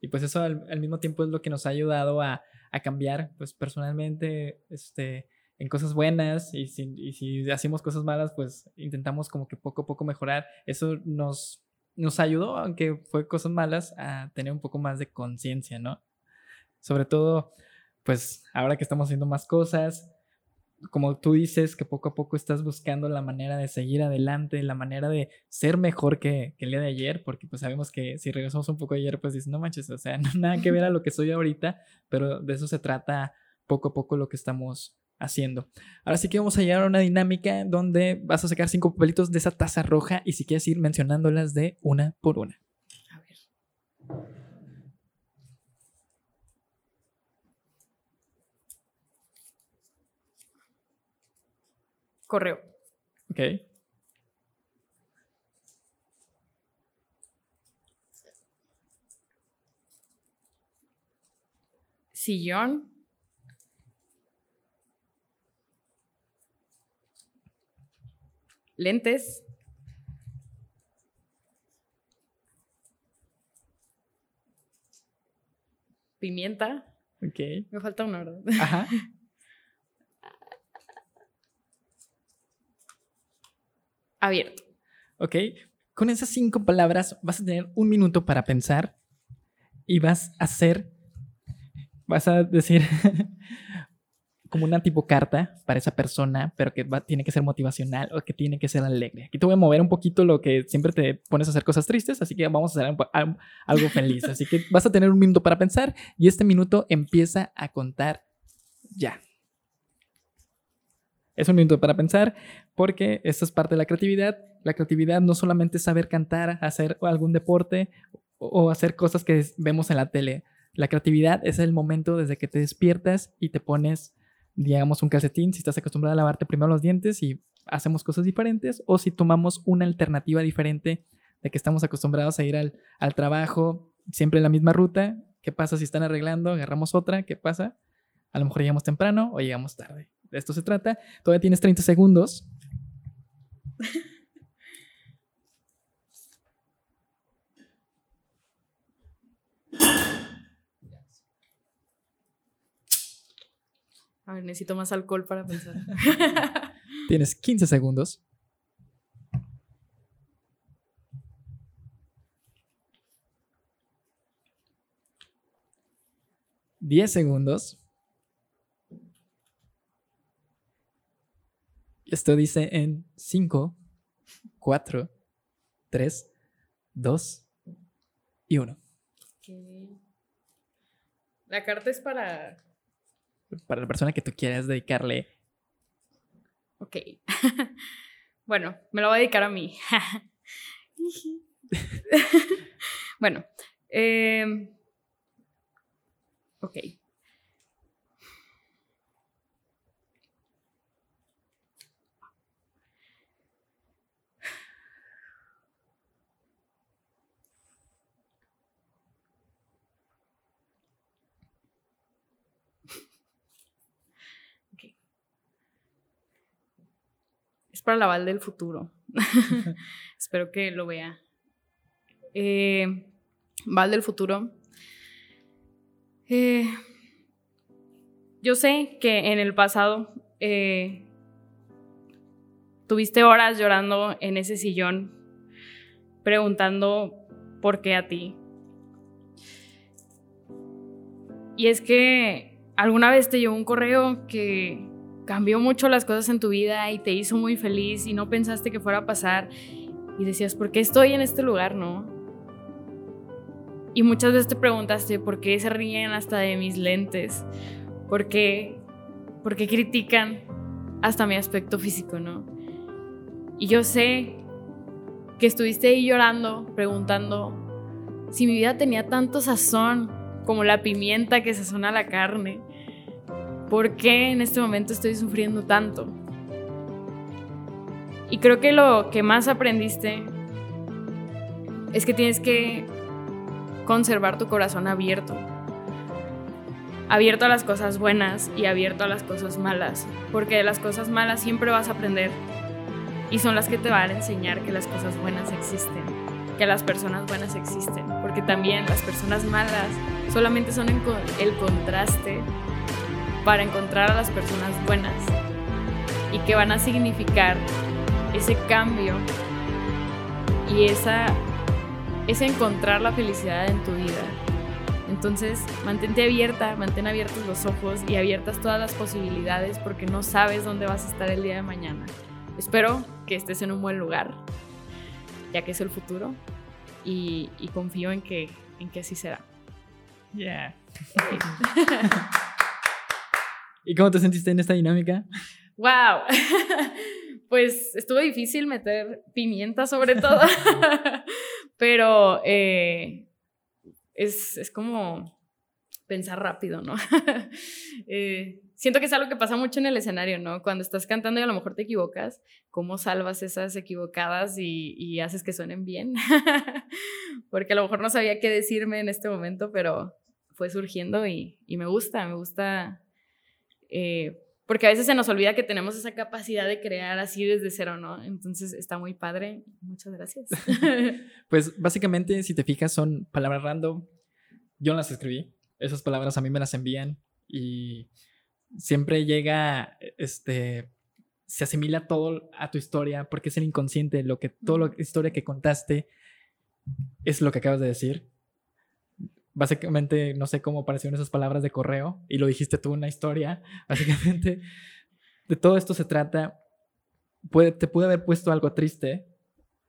Speaker 1: y pues eso al, al mismo tiempo es lo que nos ha ayudado a, a, cambiar, pues personalmente, este, en cosas buenas, y si, y si hacemos cosas malas, pues intentamos como que poco a poco mejorar. Eso nos, nos ayudó, aunque fue cosas malas, a tener un poco más de conciencia, ¿no? Sobre todo, pues ahora que estamos haciendo más cosas, como tú dices, que poco a poco estás buscando la manera de seguir adelante, la manera de ser mejor que, que el día de ayer, porque pues sabemos que si regresamos un poco ayer, pues dices, no manches, o sea, no, nada que ver a lo que soy ahorita, pero de eso se trata poco a poco lo que estamos haciendo. Ahora sí que vamos a llegar a una dinámica donde vas a sacar cinco papelitos de esa taza roja y si quieres ir mencionándolas de una por una. A ver.
Speaker 2: Correo.
Speaker 1: Ok.
Speaker 2: Sillón. Lentes. Pimienta.
Speaker 1: Ok.
Speaker 2: Me falta una, ¿verdad?
Speaker 1: Ajá.
Speaker 2: Abierto.
Speaker 1: Ok. Con esas cinco palabras vas a tener un minuto para pensar y vas a hacer, vas a decir como una tipo carta para esa persona, pero que va, tiene que ser motivacional o que tiene que ser alegre. Aquí te voy a mover un poquito lo que siempre te pones a hacer cosas tristes, así que vamos a hacer algo feliz. Así que vas a tener un minuto para pensar y este minuto empieza a contar ya. Es un minuto para pensar porque esta es parte de la creatividad. La creatividad no solamente es saber cantar, hacer algún deporte o hacer cosas que vemos en la tele. La creatividad es el momento desde que te despiertas y te pones digamos, un calcetín, si estás acostumbrado a lavarte primero los dientes y hacemos cosas diferentes, o si tomamos una alternativa diferente de que estamos acostumbrados a ir al, al trabajo, siempre en la misma ruta, ¿qué pasa si están arreglando? Agarramos otra, ¿qué pasa? A lo mejor llegamos temprano o llegamos tarde. De esto se trata. Todavía tienes 30 segundos.
Speaker 2: A ver, necesito más alcohol para pensar.
Speaker 1: Tienes 15 segundos. Diez segundos. Esto dice en 5, 4, 3, 2 y 1.
Speaker 2: La carta es para
Speaker 1: para la persona que tú quieras dedicarle.
Speaker 2: Ok. bueno, me lo voy a dedicar a mí. bueno. Eh, ok. Para la Val del futuro. Espero que lo vea. Eh, Val del futuro. Eh, yo sé que en el pasado eh, tuviste horas llorando en ese sillón, preguntando por qué a ti. Y es que alguna vez te llegó un correo que cambió mucho las cosas en tu vida y te hizo muy feliz y no pensaste que fuera a pasar y decías, ¿por qué estoy en este lugar, no? Y muchas veces te preguntaste, ¿por qué se ríen hasta de mis lentes? ¿Por qué, ¿Por qué critican hasta mi aspecto físico, no? Y yo sé que estuviste ahí llorando, preguntando si mi vida tenía tanto sazón como la pimienta que sazona la carne ¿Por qué en este momento estoy sufriendo tanto? Y creo que lo que más aprendiste es que tienes que conservar tu corazón abierto. Abierto a las cosas buenas y abierto a las cosas malas. Porque de las cosas malas siempre vas a aprender. Y son las que te van a enseñar que las cosas buenas existen. Que las personas buenas existen. Porque también las personas malas solamente son el contraste para encontrar a las personas buenas y que van a significar ese cambio y esa es encontrar la felicidad en tu vida. Entonces, mantente abierta, mantén abiertos los ojos y abiertas todas las posibilidades porque no sabes dónde vas a estar el día de mañana. Espero que estés en un buen lugar, ya que es el futuro, y, confío en que, en que así será.
Speaker 1: Yeah. ¿Y cómo te sentiste en esta dinámica?
Speaker 2: ¡Wow! pues estuvo difícil meter pimienta sobre todo, pero eh, es, es, como pensar rápido, ¿no? eh, siento que es algo que pasa mucho en el escenario, ¿no? Cuando estás cantando y a lo mejor te equivocas, ¿cómo salvas esas equivocadas y, haces que suenen bien? Porque a lo mejor no sabía qué decirme en este momento, pero fue surgiendo y, me gusta, me gusta. Eh, porque a veces se nos olvida que tenemos esa capacidad de crear así desde cero, ¿no? Entonces está muy padre. Muchas gracias.
Speaker 1: pues básicamente, si te fijas, son palabras random. Yo no las escribí. Esas palabras a mí me las envían y siempre llega, este, se asimila todo a tu historia porque es el inconsciente, lo que, toda la historia que contaste es lo que acabas de decir. Básicamente, no sé cómo aparecieron esas palabras de correo y lo dijiste tú en una historia. Básicamente, de todo esto se trata. Puede, te pude haber puesto algo triste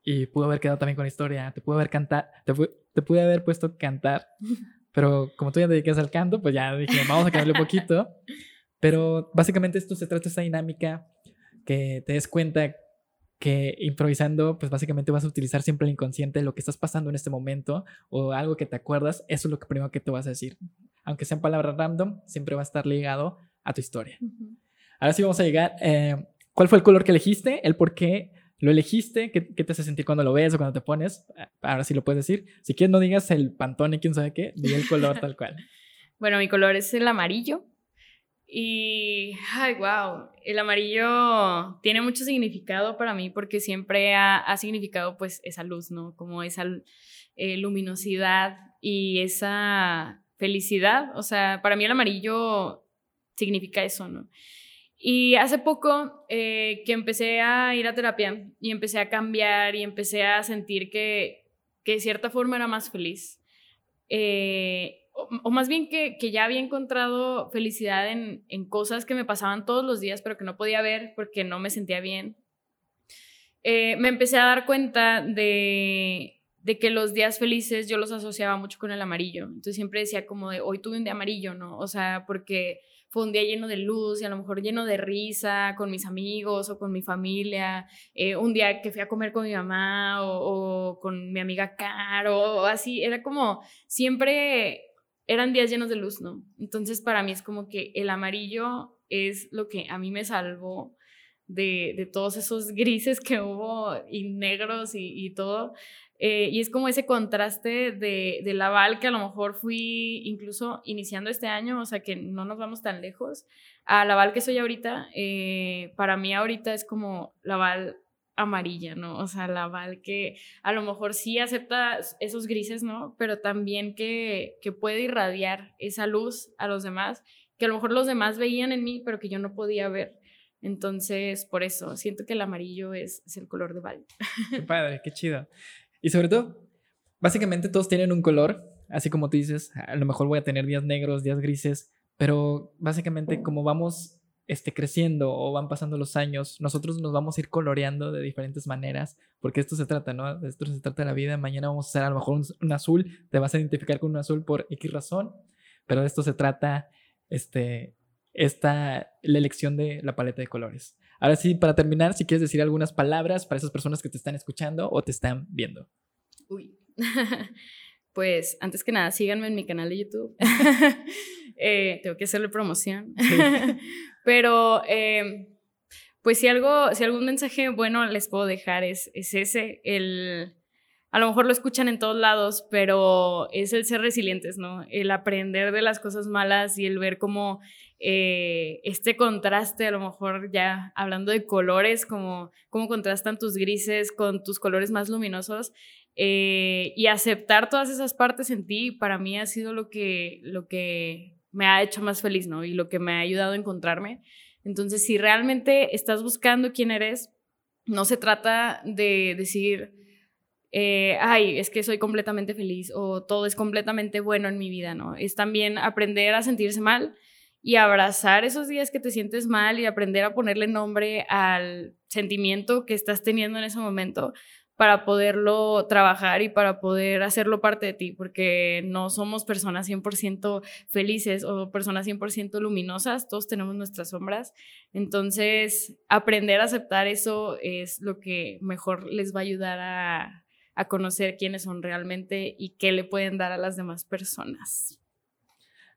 Speaker 1: y pudo haber quedado también con historia. Te pude haber cantar, te, te pude haber puesto cantar, pero como tú ya te dedicas al canto, pues ya dije, vamos a cambiarle un poquito. Pero básicamente esto se trata de esta dinámica que te des cuenta que improvisando, pues básicamente vas a utilizar siempre el inconsciente, lo que estás pasando en este momento o algo que te acuerdas, eso es lo que primero que te vas a decir. Aunque sean palabras random, siempre va a estar ligado a tu historia. Ahora sí vamos a llegar. Eh, ¿Cuál fue el color que elegiste? ¿El por qué lo elegiste? ¿Qué, te hace sentir cuando lo ves o cuando te pones? Ahora sí lo puedes decir. Si quieres, no digas el pantone, quién sabe qué, di el color tal cual.
Speaker 2: Bueno, mi color es el amarillo. Y, ay, wow, el amarillo tiene mucho significado para mí porque siempre ha, significado pues esa luz, ¿no? Como esa eh, luminosidad y esa felicidad. O sea, para mí el amarillo significa eso, ¿no? Y hace poco eh, que empecé a ir a terapia y empecé a cambiar y empecé a sentir que, que de cierta forma era más feliz. Eh, o, más bien que, ya había encontrado felicidad en, cosas que me pasaban todos los días, pero que no podía ver porque no me sentía bien. Eh, me empecé a dar cuenta de, de, que los días felices yo los asociaba mucho con el amarillo. Entonces siempre decía como de, hoy tuve un día amarillo, ¿no? O sea, porque fue un día lleno de luz y a lo mejor lleno de risa con mis amigos o con mi familia, eh, un día que fui a comer con mi mamá o, o con mi amiga Caro o así, era como siempre eran días llenos de luz, ¿no? Entonces para mí es como que el amarillo es lo que a mí me salvó de, todos esos grises que hubo y negros y, todo. Eh, y es como ese contraste de, de Laval que a lo mejor fui incluso iniciando este año, o sea que no nos vamos tan lejos, a Laval que soy ahorita. Eh, para mí ahorita es como Laval amarilla, ¿no? O sea, la Val que a lo mejor sí acepta esos grises, ¿no? Pero también que, que puede irradiar esa luz a los demás, que a lo mejor los demás veían en mí, pero que yo no podía ver. Entonces, por eso, siento que el amarillo es, el color de Val.
Speaker 1: Qué padre, qué chido. Y sobre todo, básicamente todos tienen un color, así como tú dices, a lo mejor voy a tener días negros, días grises, pero básicamente como vamos esté creciendo o van pasando los años, nosotros nos vamos a ir coloreando de diferentes maneras, porque esto se trata, ¿no? De esto se trata de la vida. Mañana vamos a hacer a lo mejor un, azul, te vas a identificar con un azul por X razón, pero de esto se trata este, esta, la elección de la paleta de colores. Ahora sí, para terminar, si quieres decir algunas palabras para esas personas que te están escuchando o te están viendo.
Speaker 2: Uy. Pues antes que nada, síganme en mi canal de YouTube. Eh, tengo que hacerle promoción. Pero, em, pues si algo, si algún mensaje bueno les puedo dejar es, es ese, el, a lo mejor lo escuchan en todos lados, pero es el ser resilientes, ¿no? El aprender de las cosas malas y el ver cómo eh, este contraste, a lo mejor ya hablando de colores, como cómo contrastan tus grises con tus colores más luminosos, eh, y aceptar todas esas partes en ti, para mí ha sido lo que, lo que me ha hecho más feliz, ¿no? Y lo que me ha ayudado a encontrarme. Entonces, si realmente estás buscando quién eres, no se trata de decir, eh, ay, es que soy completamente feliz o todo es completamente bueno en mi vida, ¿no? Es también aprender a sentirse mal y abrazar esos días que te sientes mal y aprender a ponerle nombre al sentimiento que estás teniendo en ese momento para poderlo trabajar y para poder hacerlo parte de ti, porque no somos personas 100% felices o personas 100% luminosas, todos tenemos nuestras sombras. Entonces, aprender a aceptar eso es lo que mejor les va a ayudar a, a conocer quiénes son realmente y qué le pueden dar a las demás personas.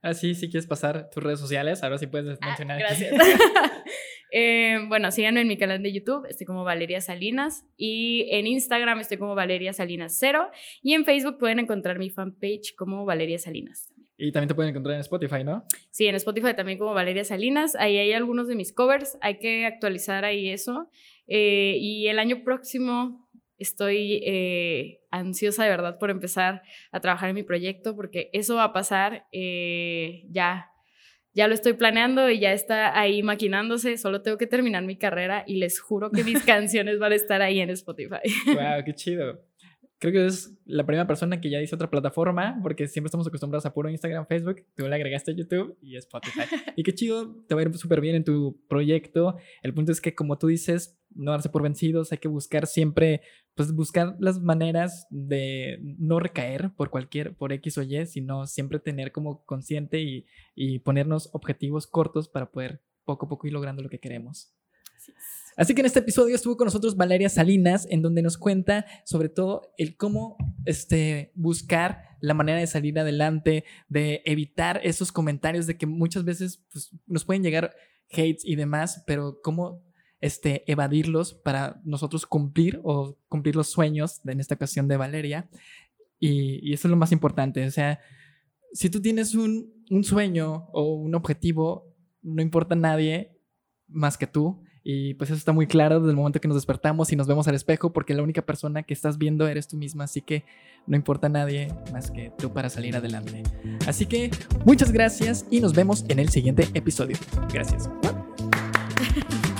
Speaker 1: Así, ah, si quieres pasar tus redes sociales, ahora sí puedes ah, mencionar.
Speaker 2: gracias. Eh, bueno, síganme en mi canal de YouTube, estoy como Valeria Salinas. Y en Instagram estoy como Valeria Salinas 0. Y en Facebook pueden encontrar mi fanpage como Valeria Salinas.
Speaker 1: Y también te pueden encontrar en Spotify, ¿no?
Speaker 2: Sí, en Spotify también como Valeria Salinas. Ahí hay algunos de mis covers, hay que actualizar ahí eso. Eh, y el año próximo estoy eh, ansiosa de verdad por empezar a trabajar en mi proyecto porque eso va a pasar eh, ya. Ya lo estoy planeando y ya está ahí maquinándose. Solo tengo que terminar mi carrera y les juro que mis canciones van a estar ahí en Spotify.
Speaker 1: ¡Wow! ¡Qué chido! creo que es la primera persona que ya dice otra plataforma, porque siempre estamos acostumbrados a puro Instagram, Facebook, tú le agregaste a YouTube y Spotify. y qué chido, te va a ir súper bien en tu proyecto. El punto es que, como tú dices, no darse por vencidos, hay que buscar siempre, pues buscar las maneras de no recaer por cualquier, por X o Y, sino siempre tener como consciente y, y ponernos objetivos cortos para poder poco a poco ir logrando lo que queremos. Así es. Así que en este episodio estuvo con nosotros Valeria Salinas, en donde nos cuenta sobre todo el cómo este, buscar la manera de salir adelante, de evitar esos comentarios de que muchas veces pues, nos pueden llegar hates y demás, pero cómo este, evadirlos para nosotros cumplir o cumplir los sueños, en esta ocasión de Valeria. Y, y eso es lo más importante. O sea, si tú tienes un, un sueño o un objetivo, no importa nadie más que tú y pues eso está muy claro desde el momento que nos despertamos y nos vemos al espejo, porque la única persona que estás viendo eres tú misma, así que no importa nadie más que tú para salir adelante. Así que muchas gracias y nos vemos en el siguiente episodio. Gracias.